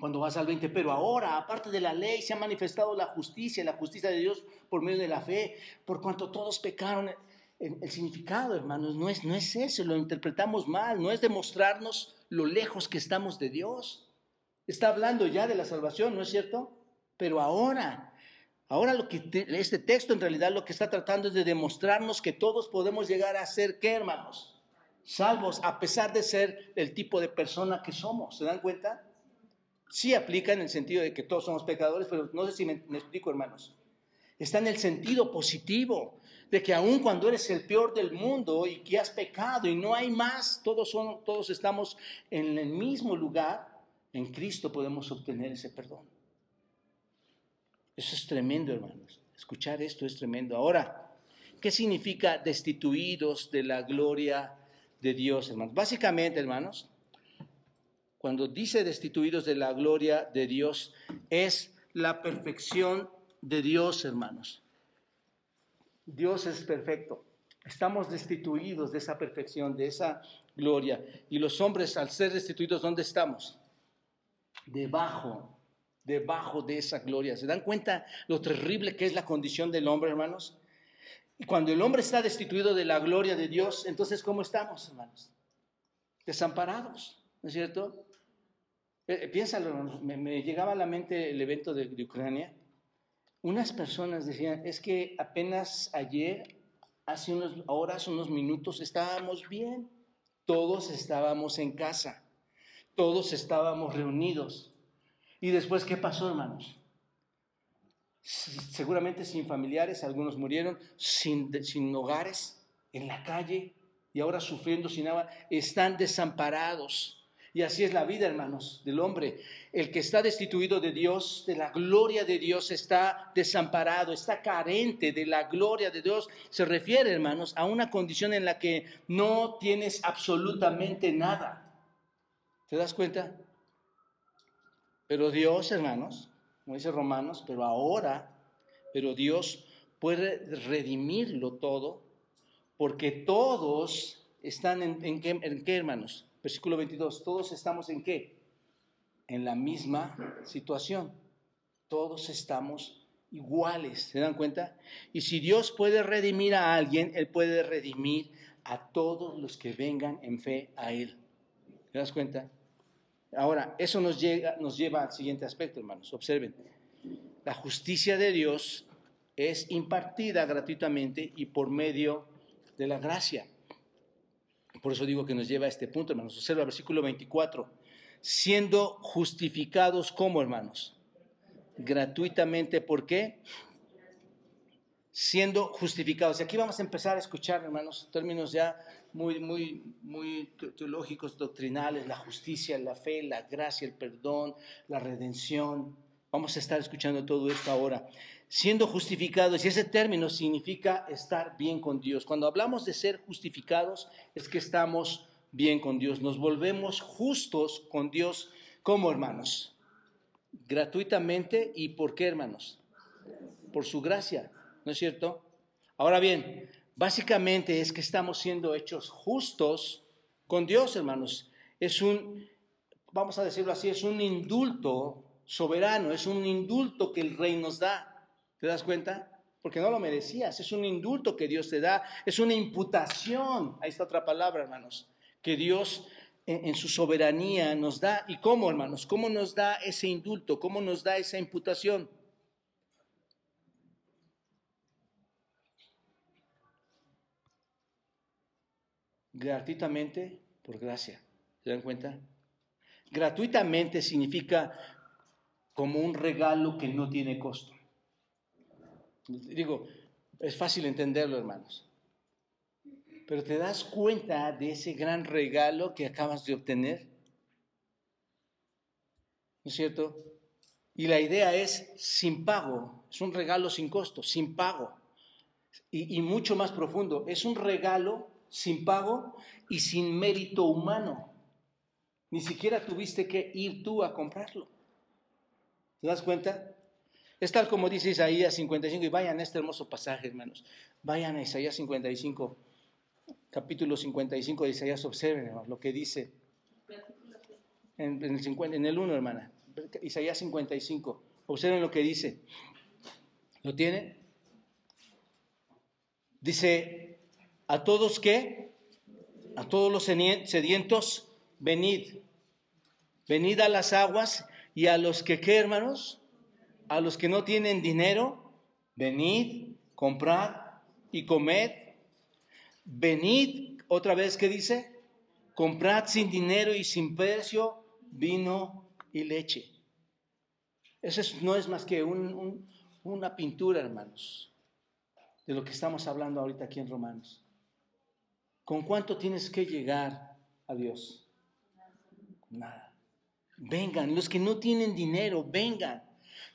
Speaker 2: cuando vas al 20, pero ahora, aparte de la ley, se ha manifestado la justicia, la justicia de Dios por medio de la fe, por cuanto todos pecaron. El, significado, hermanos, no es, no es eso, lo interpretamos mal, no es demostrarnos lo lejos que estamos de Dios. Está hablando ya de la salvación, ¿no es cierto? Pero ahora, ahora lo que este texto en realidad lo que está tratando es de demostrarnos que todos podemos llegar a ser, ¿qué, hermanos? Salvos, a pesar de ser el tipo de persona que somos. ¿Se dan cuenta? Sí aplica en el sentido de que todos somos pecadores, pero no sé si me, explico, hermanos. Está en el sentido positivo de que aun cuando eres el peor del mundo y que has pecado y no hay más, todos, son, todos estamos en el mismo lugar, en Cristo podemos obtener ese perdón. Eso es tremendo, hermanos. Escuchar esto es tremendo. Ahora, ¿qué significa destituidos de la gloria de Dios, hermanos? Básicamente, hermanos, cuando dice destituidos de la gloria de Dios, es la perfección de Dios, hermanos. Dios es perfecto. Estamos destituidos de esa perfección, de esa gloria. Y los hombres, al ser destituidos, ¿dónde estamos? Debajo, debajo de esa gloria. ¿Se dan cuenta lo terrible que es la condición del hombre, hermanos? Y cuando el hombre está destituido de la gloria de Dios, entonces, ¿cómo estamos, hermanos? Desamparados, ¿no es cierto? Eh, piénsalo, me, llegaba a la mente el evento de, Ucrania. Unas personas decían, es que apenas ayer, hace unos horas, unos minutos, estábamos bien. Todos estábamos en casa. Todos estábamos reunidos. ¿Y después qué pasó, hermanos? Seguramente sin familiares, algunos murieron, sin, sin hogares, en la calle y ahora sufriendo sin agua, están desamparados Y así es la vida, hermanos, del hombre. El que está destituido de Dios, de la gloria de Dios, está desamparado, está carente de la gloria de Dios. Se refiere, hermanos, a una condición en la que no tienes absolutamente nada. ¿Te das cuenta? Pero Dios, hermanos, como dice Romanos, pero ahora, pero Dios puede redimirlo todo, porque todos están en, qué, hermanos? Versículo 22, todos estamos en qué? En la misma situación. Todos estamos iguales, ¿se dan cuenta? Y si Dios puede redimir a alguien, Él puede redimir a todos los que vengan en fe a Él. ¿Te das cuenta? Ahora, eso nos, llega, nos lleva al siguiente aspecto, hermanos. Observen. La justicia de Dios es impartida gratuitamente y por medio de la gracia. Por eso digo que nos lleva a este punto, hermanos. Observa el versículo 24. Siendo justificados como, hermanos. Gratuitamente, ¿por qué? Siendo justificados. Y aquí vamos a empezar a escuchar, hermanos, términos ya muy, muy, muy teológicos, doctrinales, la justicia, la fe, la gracia, el perdón, la redención. Vamos a estar escuchando todo esto ahora siendo justificados, y ese término significa estar bien con Dios. Cuando hablamos de ser justificados, es que estamos bien con Dios, nos volvemos justos con Dios como hermanos, gratuitamente y por qué hermanos? Por su gracia, ¿no es cierto? Ahora bien, básicamente es que estamos siendo hechos justos con Dios, hermanos. Es un, vamos a decirlo así, es un indulto soberano, es un indulto que el rey nos da. ¿Te das cuenta? Porque no lo merecías. Es un indulto que Dios te da. Es una imputación. Ahí está otra palabra, hermanos. Que Dios en, su soberanía nos da. ¿Y cómo, hermanos? ¿Cómo nos da ese indulto? ¿Cómo nos da esa imputación? Gratuitamente por gracia. ¿Se dan cuenta? Gratuitamente significa como un regalo que no tiene costo. Digo, es fácil entenderlo, hermanos. Pero te das cuenta de ese gran regalo que acabas de obtener. ¿No es cierto? Y la idea es sin pago, es un regalo sin costo, sin pago. Y, y, mucho más profundo, es un regalo sin pago y sin mérito humano. Ni siquiera tuviste que ir tú a comprarlo. ¿Te das cuenta? Es tal como dice Isaías 55, y vayan a este hermoso pasaje, hermanos. Vayan a Isaías 55, capítulo 55 de Isaías, observen, hermanos, lo que dice. En, el, 50, en el 1, hermana. Isaías 55. Observen lo que dice. ¿Lo tiene? Dice, a todos que, a todos los sedientos, venid. Venid a las aguas y a los que, ¿qué, hermanos? A los que no tienen dinero, venid, comprad y comed. Venid, otra vez, ¿qué dice? Comprad sin dinero y sin precio vino y leche. Eso no es más que una pintura, hermanos, de lo que estamos hablando ahorita aquí en Romanos. ¿Con cuánto tienes que llegar a Dios? Nada. Vengan, los que no tienen dinero, vengan.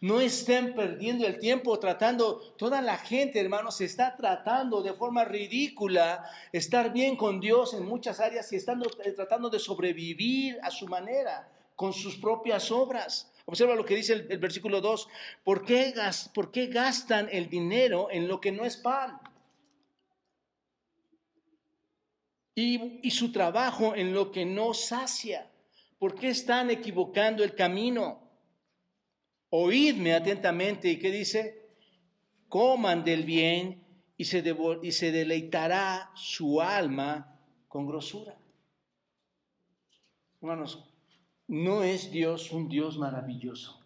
Speaker 2: No estén perdiendo el tiempo tratando, toda la gente, hermanos, se está tratando de forma ridícula estar bien con Dios en muchas áreas y estando eh, tratando de sobrevivir a su manera, con sus propias obras. Observa lo que dice el, versículo 2. ¿Por qué, ¿Por qué gastan el dinero en lo que no es pan? Y, y su trabajo en lo que no sacia. ¿Por qué están equivocando el camino? Oídme atentamente. ¿Y qué dice? Coman del bien y se, y se deleitará su alma con grosura. Hermanos, no es Dios un Dios maravilloso.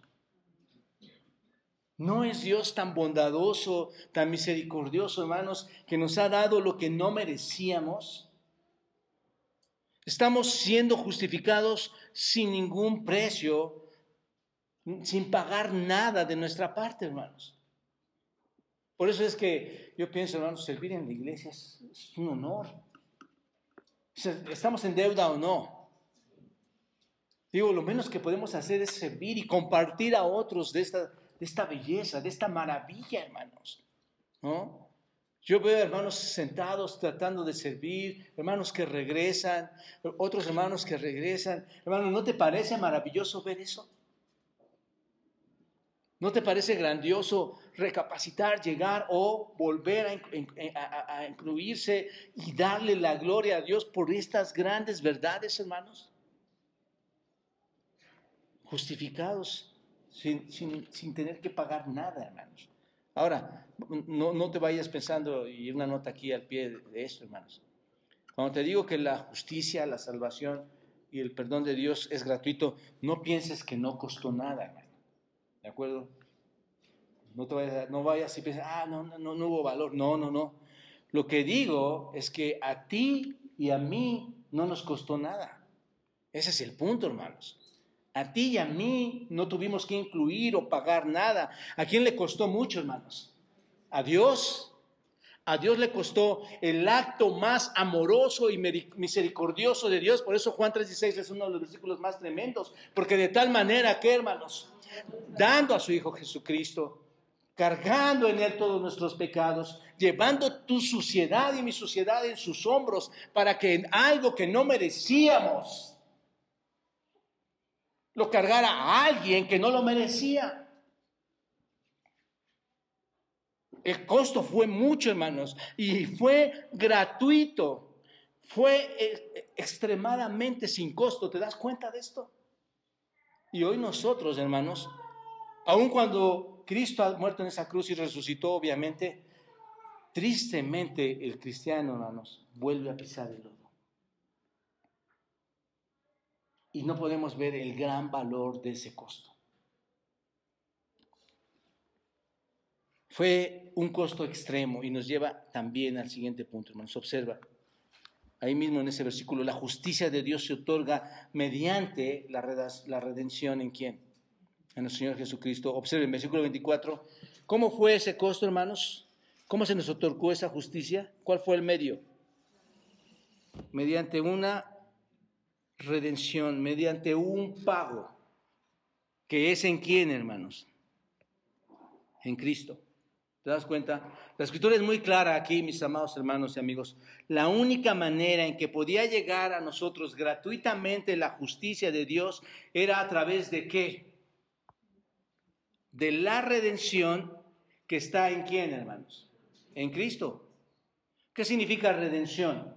Speaker 2: No es Dios tan bondadoso, tan misericordioso, hermanos, que nos ha dado lo que no merecíamos. Estamos siendo justificados sin ningún precio sin pagar nada de nuestra parte, hermanos. Por eso es que yo pienso, hermanos, servir en la iglesia es, un honor. ¿Estamos en deuda o no? Digo, lo menos que podemos hacer es servir y compartir a otros de esta, de esta belleza, de esta maravilla, hermanos. ¿No? Yo veo hermanos sentados tratando de servir, hermanos que regresan, otros hermanos que regresan. Hermano, ¿no te parece maravilloso ver eso? ¿No te parece grandioso recapacitar, llegar o volver a, incluirse y darle la gloria a Dios por estas grandes verdades, hermanos? Justificados sin, sin tener que pagar nada, hermanos. Ahora, no, no, te vayas pensando, y una nota aquí al pie de, esto, hermanos. Cuando te digo que la justicia, la salvación y el perdón de Dios es gratuito, no pienses que no costó nada, hermano. ¿De acuerdo? No, te vayas, no vayas y pienses, ah, no, no, no hubo valor. No, no, no. Lo que digo es que a ti y a mí no nos costó nada. Ese es el punto, hermanos. A ti y a mí no tuvimos que incluir o pagar nada. ¿A quién le costó mucho, hermanos? A Dios. A Dios le costó el acto más amoroso y misericordioso de Dios. Por eso Juan 3:16 es uno de los versículos más tremendos. Porque de tal manera que, hermanos, dando a su Hijo Jesucristo, cargando en Él todos nuestros pecados, llevando tu suciedad y mi suciedad en sus hombros, para que en algo que no merecíamos, lo cargara a alguien que no lo merecía. El costo fue mucho, hermanos, y fue gratuito, fue eh, extremadamente sin costo. ¿Te das cuenta de esto? Y hoy nosotros, hermanos, aun cuando Cristo ha muerto en esa cruz y resucitó, obviamente, tristemente el cristiano, hermanos, vuelve a pisar el lodo. y no podemos ver el gran valor de ese costo. Fue un costo extremo y nos lleva también al siguiente punto, hermanos. Observa, ahí mismo en ese versículo, la justicia de Dios se otorga mediante la redención en quién? En el Señor Jesucristo. Observe en versículo 24, ¿cómo fue ese costo, hermanos? ¿Cómo se nos otorgó esa justicia? ¿Cuál fue el medio? Mediante una redención mediante un pago, que es en quién, hermanos? En Cristo. ¿Te das cuenta? La escritura es muy clara aquí, mis amados hermanos y amigos. La única manera en que podía llegar a nosotros gratuitamente la justicia de Dios era a través de qué? De la redención que está en quién, hermanos? En Cristo. ¿Qué significa redención?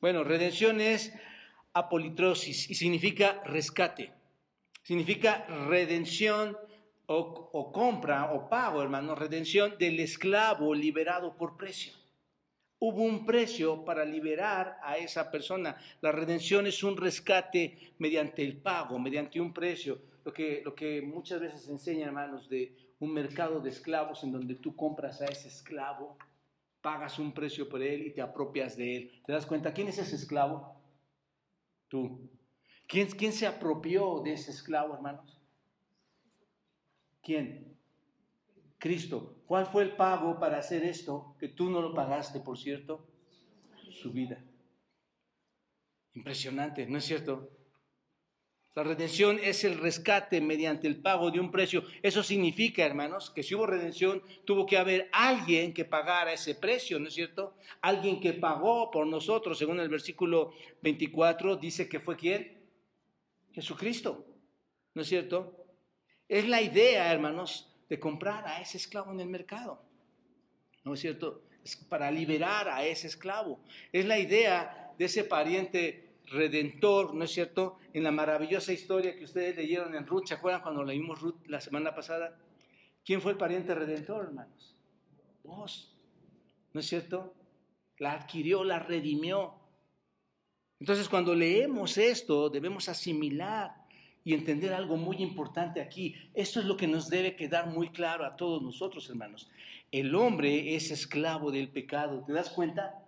Speaker 2: Bueno, redención es apolitrosis y significa rescate, significa redención o, compra o pago, hermano, redención del esclavo liberado por precio. Hubo un precio para liberar a esa persona. La redención es un rescate mediante el pago, mediante un precio. Lo que, lo que muchas veces se enseña, hermanos, de un mercado de esclavos en donde tú compras a ese esclavo, pagas un precio por él y te apropias de él. ¿Te das cuenta? ¿Quién es ese esclavo? Tú. ¿Quién, ¿Quién se apropió de ese esclavo, hermanos? ¿Quién? Cristo. ¿Cuál fue el pago para hacer esto? Que tú no lo pagaste, por cierto. Su vida. Impresionante, ¿no es cierto? La redención es el rescate mediante el pago de un precio. Eso significa, hermanos, que si hubo redención, tuvo que haber alguien que pagara ese precio, ¿no es cierto? Alguien que pagó por nosotros, según el versículo 24, dice que fue quién? Jesucristo, ¿no es cierto? Es la idea, hermanos, de comprar a ese esclavo en el mercado, ¿no es cierto? Es para liberar a ese esclavo. Es la idea de ese pariente redentor, ¿no es cierto? En la maravillosa historia que ustedes leyeron en Ruth, ¿se acuerdan cuando leímos Ruth la semana pasada? ¿Quién fue el pariente redentor, hermanos? Vos, ¿no es cierto? La adquirió, la redimió. Entonces, cuando leemos esto, debemos asimilar y entender algo muy importante aquí. Esto es lo que nos debe quedar muy claro a todos nosotros, hermanos. El hombre es esclavo del pecado. ¿Te das cuenta?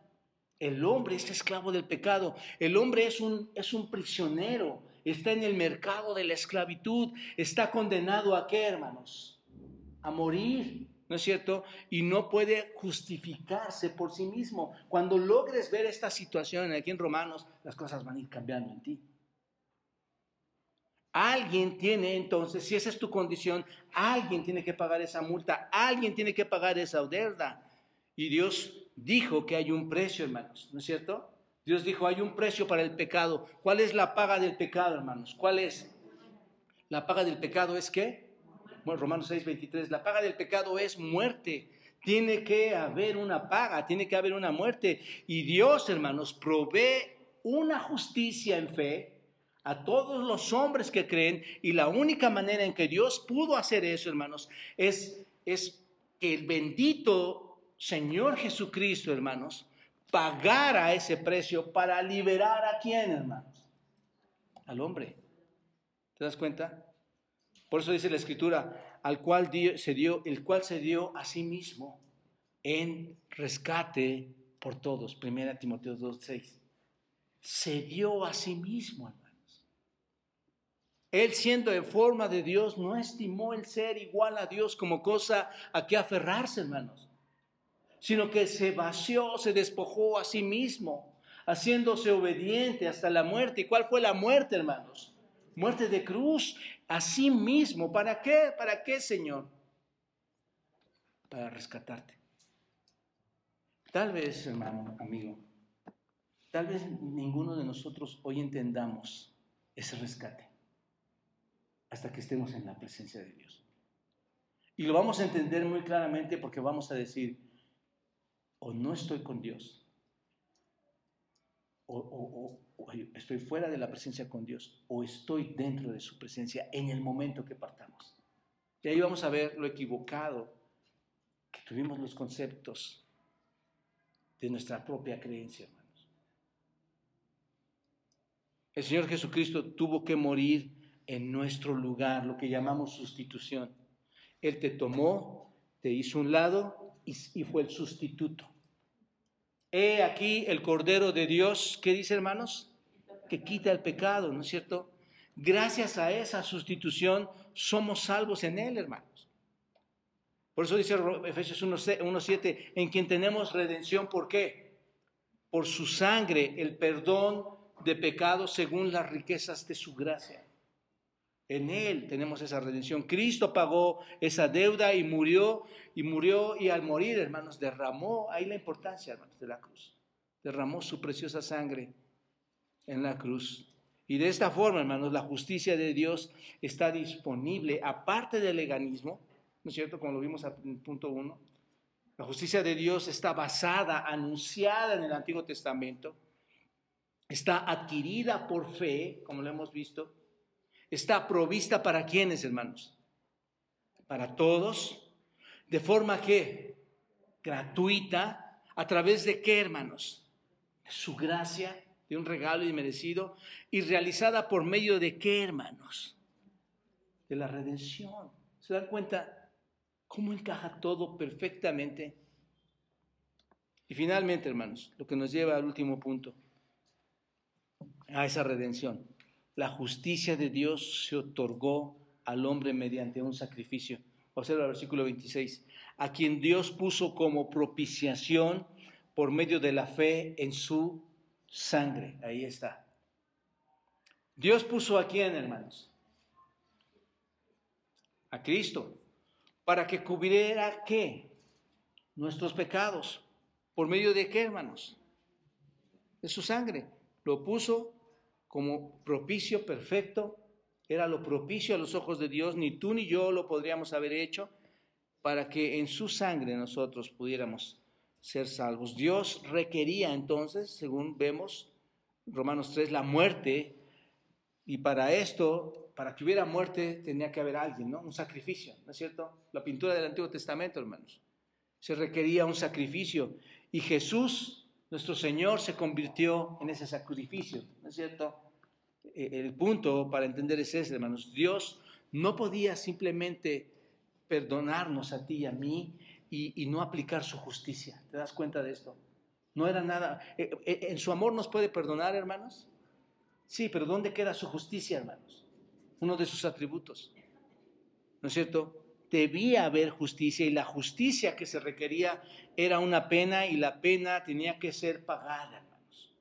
Speaker 2: El hombre es esclavo del pecado. El hombre es un, es un prisionero. Está en el mercado de la esclavitud. Está condenado a qué, hermanos? A morir. ¿No es cierto? Y no puede justificarse por sí mismo. Cuando logres ver esta situación aquí en Romanos, las cosas van a ir cambiando en ti. Alguien tiene entonces, si esa es tu condición, alguien tiene que pagar esa multa, alguien tiene que pagar esa deuda. Y Dios dijo que hay un precio, hermanos, ¿no es cierto? Dios dijo, hay un precio para el pecado. ¿Cuál es la paga del pecado, hermanos? ¿Cuál es? La paga del pecado es qué? Bueno, Romanos 6, 23. La paga del pecado es muerte. Tiene que haber una paga, tiene que haber una muerte. Y Dios, hermanos, provee una justicia en fe a todos los hombres que creen y la única manera en que Dios pudo hacer eso, hermanos, es, es que el bendito Señor Jesucristo, hermanos, pagara ese precio para liberar a quién, hermanos? Al hombre. ¿Te das cuenta? Por eso dice la escritura, al cual se dio, el cual se dio a sí mismo en rescate por todos. Primera Timoteo 2:6. Se dio a sí mismo, él siendo en forma de Dios, no estimó el ser igual a Dios como cosa a que aferrarse, hermanos, sino que se vació, se despojó a sí mismo, haciéndose obediente hasta la muerte. ¿Y cuál fue la muerte, hermanos? Muerte de cruz, a sí mismo. ¿Para qué? ¿Para qué, Señor? Para rescatarte. Tal vez, hermano, amigo, tal vez ninguno de nosotros hoy entendamos ese rescate hasta que estemos en la presencia de Dios. Y lo vamos a entender muy claramente porque vamos a decir, o no estoy con Dios, o, estoy fuera de la presencia con Dios, o estoy dentro de su presencia en el momento que partamos. Y ahí vamos a ver lo equivocado que tuvimos los conceptos de nuestra propia creencia, hermanos. El Señor Jesucristo tuvo que morir en nuestro lugar, lo que llamamos sustitución. Él te tomó, te hizo un lado y, fue el sustituto. He aquí el Cordero de Dios, ¿qué dice hermanos? Que quita el pecado, ¿no es cierto? Gracias a esa sustitución somos salvos en Él, hermanos. Por eso dice Efesios 1.7, en quien tenemos redención, ¿por qué? Por su sangre, el perdón de pecados según las riquezas de su gracia. En Él tenemos esa redención. Cristo pagó esa deuda y murió, y murió, y al morir, hermanos, derramó, ahí la importancia, hermanos, de la cruz. Derramó su preciosa sangre en la cruz. Y de esta forma, hermanos, la justicia de Dios está disponible, aparte del legalismo, ¿no es cierto? Como lo vimos en punto uno. La justicia de Dios está basada, anunciada en el Antiguo Testamento, está adquirida por fe, como lo hemos visto, está provista para quienes, hermanos? Para todos, de forma que gratuita, a través de qué, hermanos? Su gracia, de un regalo inmerecido, y realizada por medio de qué, hermanos? De la redención. ¿Se dan cuenta cómo encaja todo perfectamente? Y finalmente, hermanos, lo que nos lleva al último punto, a esa redención la justicia de Dios se otorgó al hombre mediante un sacrificio. Observa el versículo 26. A quien Dios puso como propiciación por medio de la fe en su sangre. Ahí está. Dios puso a quién, hermanos? A Cristo. Para que cubriera qué? Nuestros pecados. ¿Por medio de qué, hermanos? De su sangre. Lo puso como propicio perfecto, era lo propicio a los ojos de Dios, ni tú ni yo lo podríamos haber hecho para que en su sangre nosotros pudiéramos ser salvos. Dios requería entonces, según vemos, Romanos 3, la muerte, y para esto, para que hubiera muerte, tenía que haber alguien, ¿no? Un sacrificio, ¿no es cierto? La pintura del Antiguo Testamento, hermanos. Se requería un sacrificio. Y Jesús nuestro Señor se convirtió en ese sacrificio, ¿no es cierto? E, el punto para entender es ese, hermanos. Dios no podía simplemente perdonarnos a ti y a mí y, no aplicar su justicia. ¿Te das cuenta de esto? No era nada. E, e, ¿En su amor nos puede perdonar, hermanos? Sí, pero ¿dónde queda su justicia, hermanos? Uno de sus atributos. ¿No es cierto? Debía haber justicia y la justicia que se requería era una pena y la pena tenía que ser pagada, hermanos.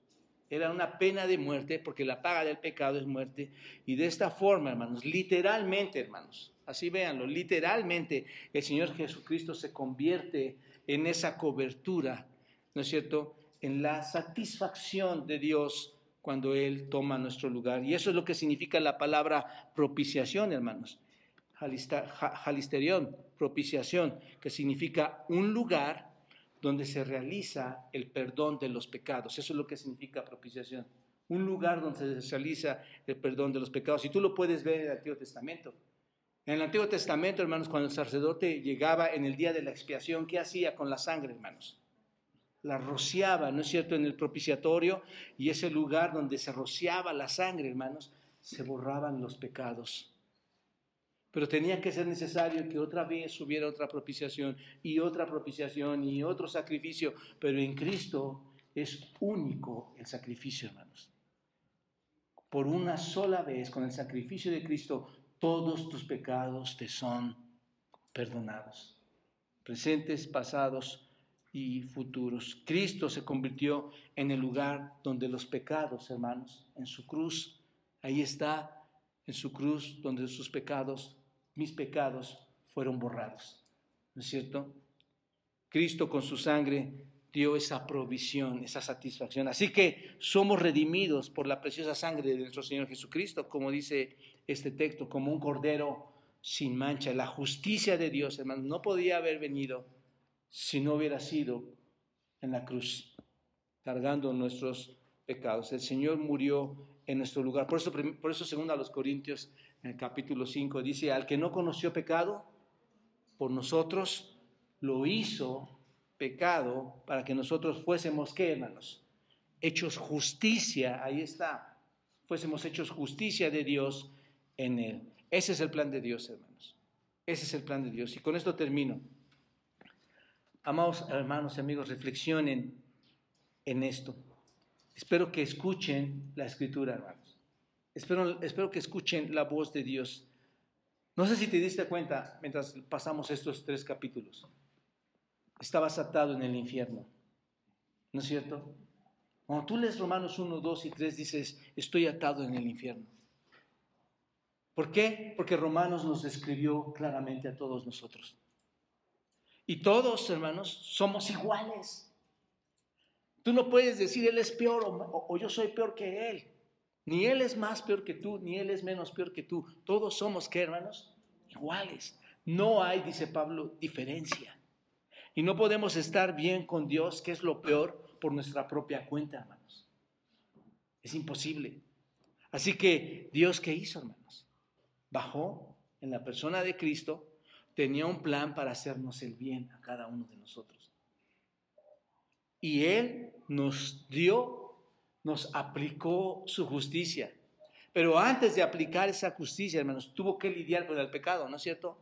Speaker 2: Era una pena de muerte porque la paga del pecado es muerte. Y de esta forma, hermanos, literalmente, hermanos, así véanlo, literalmente el Señor Jesucristo se convierte en esa cobertura, ¿no es cierto? En la satisfacción de Dios cuando Él toma nuestro lugar. Y eso es lo que significa la palabra propiciación, hermanos. Jalisterión, propiciación, que significa un lugar donde se realiza el perdón de los pecados. Eso es lo que significa propiciación. Un lugar donde se realiza el perdón de los pecados. Y tú lo puedes ver en el Antiguo Testamento. En el Antiguo Testamento, hermanos, cuando el sacerdote llegaba en el día de la expiación, ¿qué hacía con la sangre, hermanos? la rociaba, ¿no es cierto?, en el propiciatorio y ese lugar donde se rociaba la sangre, hermanos, se borraban los pecados. Pero tenía que ser necesario que otra vez hubiera otra propiciación y otra propiciación y otro sacrificio, pero en Cristo es único el sacrificio, hermanos. Por una sola vez, con el sacrificio de Cristo, todos tus pecados te son perdonados, presentes, pasados, y futuros. Cristo se convirtió en el lugar donde los pecados, hermanos, en su cruz, ahí está, en su cruz, donde sus pecados, mis pecados, fueron borrados. ¿No es cierto? Cristo con su sangre dio esa provisión, esa satisfacción. Así que somos redimidos por la preciosa sangre de nuestro Señor Jesucristo, como dice este texto, como un cordero sin mancha. La justicia de Dios, hermanos, no podía haber venido si no hubiera sido en la cruz, cargando nuestros pecados. El Señor murió en nuestro lugar. Por eso, por eso segundo a los Corintios, en el capítulo 5, dice, al que no conoció pecado, por nosotros lo hizo pecado para que nosotros fuésemos, ¿qué hermanos? Hechos justicia, ahí está, fuésemos hechos justicia de Dios en él. Ese es el plan de Dios, hermanos. Ese es el plan de Dios. Y con esto termino. Amados hermanos y amigos, reflexionen en esto. Espero que escuchen la escritura, hermanos. Espero, espero que escuchen la voz de Dios. No sé si te diste cuenta mientras pasamos estos tres capítulos. Estabas atado en el infierno. ¿No es cierto? Cuando tú lees Romanos 1, 2 y 3 dices, estoy atado en el infierno. ¿Por qué? Porque Romanos nos describió claramente a todos nosotros. Y todos, hermanos, somos iguales. Tú no puedes decir, Él es peor o, yo soy peor que Él. Ni Él es más peor que tú, ni Él es menos peor que tú. Todos somos, ¿qué, hermanos? Iguales. No hay, dice Pablo, diferencia. Y no podemos estar bien con Dios, que es lo peor, por nuestra propia cuenta, hermanos. Es imposible. Así que, ¿Dios qué hizo, hermanos? Bajó en la persona de Cristo tenía un plan para hacernos el bien a cada uno de nosotros. Y Él nos dio, nos aplicó su justicia. Pero antes de aplicar esa justicia, hermanos, tuvo que lidiar con el pecado, ¿no es cierto?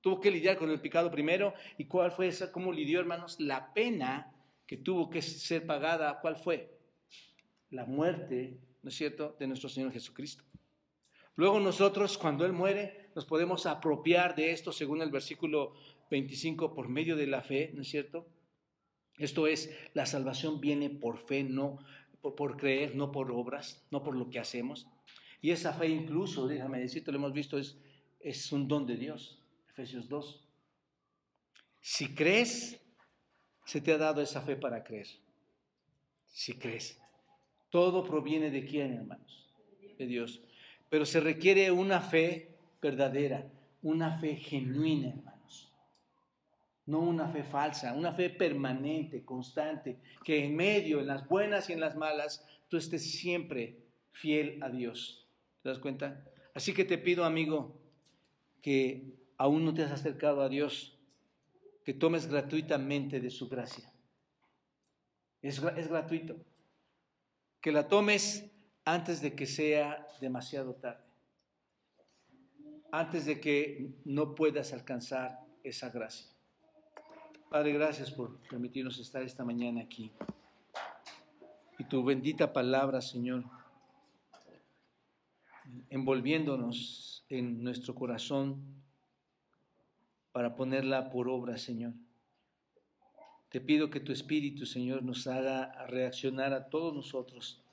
Speaker 2: Tuvo que lidiar con el pecado primero. ¿Y cuál fue esa? ¿Cómo lidió, hermanos? La pena que tuvo que ser pagada, ¿cuál fue? La muerte, ¿no es cierto?, de nuestro Señor Jesucristo. Luego nosotros, cuando Él muere, nos podemos apropiar de esto según el versículo 25 por medio de la fe, ¿no es cierto? Esto es, la salvación viene por fe, no por, creer, no por obras, no por lo que hacemos. Y esa fe incluso, déjame decirte, lo hemos visto, es, es un don de Dios. Efesios 2. Si crees, se te ha dado esa fe para creer. Si crees. Todo proviene de quién, hermanos? De Dios. Pero se requiere una fe verdadera, una fe genuina, hermanos. No una fe falsa, una fe permanente, constante, que en medio, en las buenas y en las malas, tú estés siempre fiel a Dios. ¿Te das cuenta? Así que te pido, amigo, que aún no te has acercado a Dios, que tomes gratuitamente de su gracia. Es, es gratuito. Que la tomes antes de que sea demasiado tarde antes de que no puedas alcanzar esa gracia. Padre, gracias por permitirnos estar esta mañana aquí. Y tu bendita palabra, Señor, envolviéndonos en nuestro corazón para ponerla por obra, Señor. Te pido que tu Espíritu, Señor, nos haga reaccionar a todos nosotros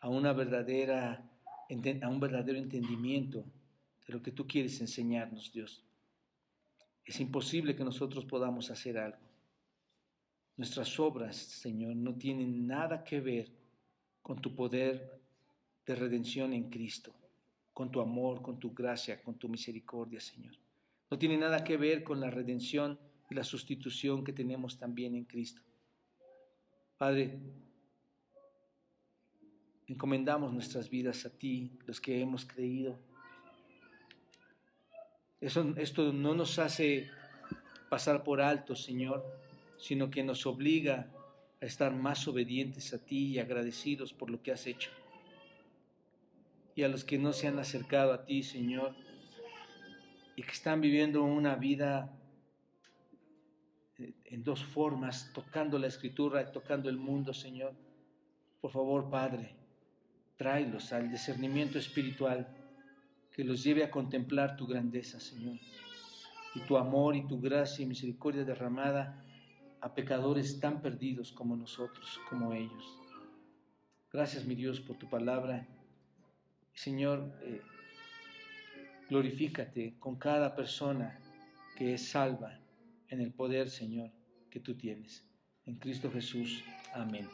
Speaker 2: a una verdadera un verdadero entendimiento de lo que tú quieres enseñarnos, Dios. Es imposible que nosotros podamos hacer algo. Nuestras obras, Señor, no tienen nada que ver con tu poder de redención en Cristo, con tu amor, con tu gracia, con tu misericordia, Señor. No tiene nada que ver con la redención y la sustitución que tenemos también en Cristo. Padre, encomendamos nuestras vidas a ti, los que hemos creído. Esto no nos hace pasar por alto, Señor, sino que nos obliga a estar más obedientes a ti y agradecidos por lo que has hecho. Y a los que no se han acercado a ti, Señor, y que están viviendo una vida eh, en dos formas, tocando la escritura y tocando el mundo, Señor. Por favor, Padre, tráelos al discernimiento espiritual que los lleve a contemplar tu grandeza, Señor, y tu amor y tu gracia y misericordia derramada a pecadores tan perdidos como nosotros, como ellos. Gracias, mi Dios, por tu palabra. Señor, eh, glorifícate con cada persona que es salva en el poder, Señor, que tú tienes. En Cristo Jesús. Amén.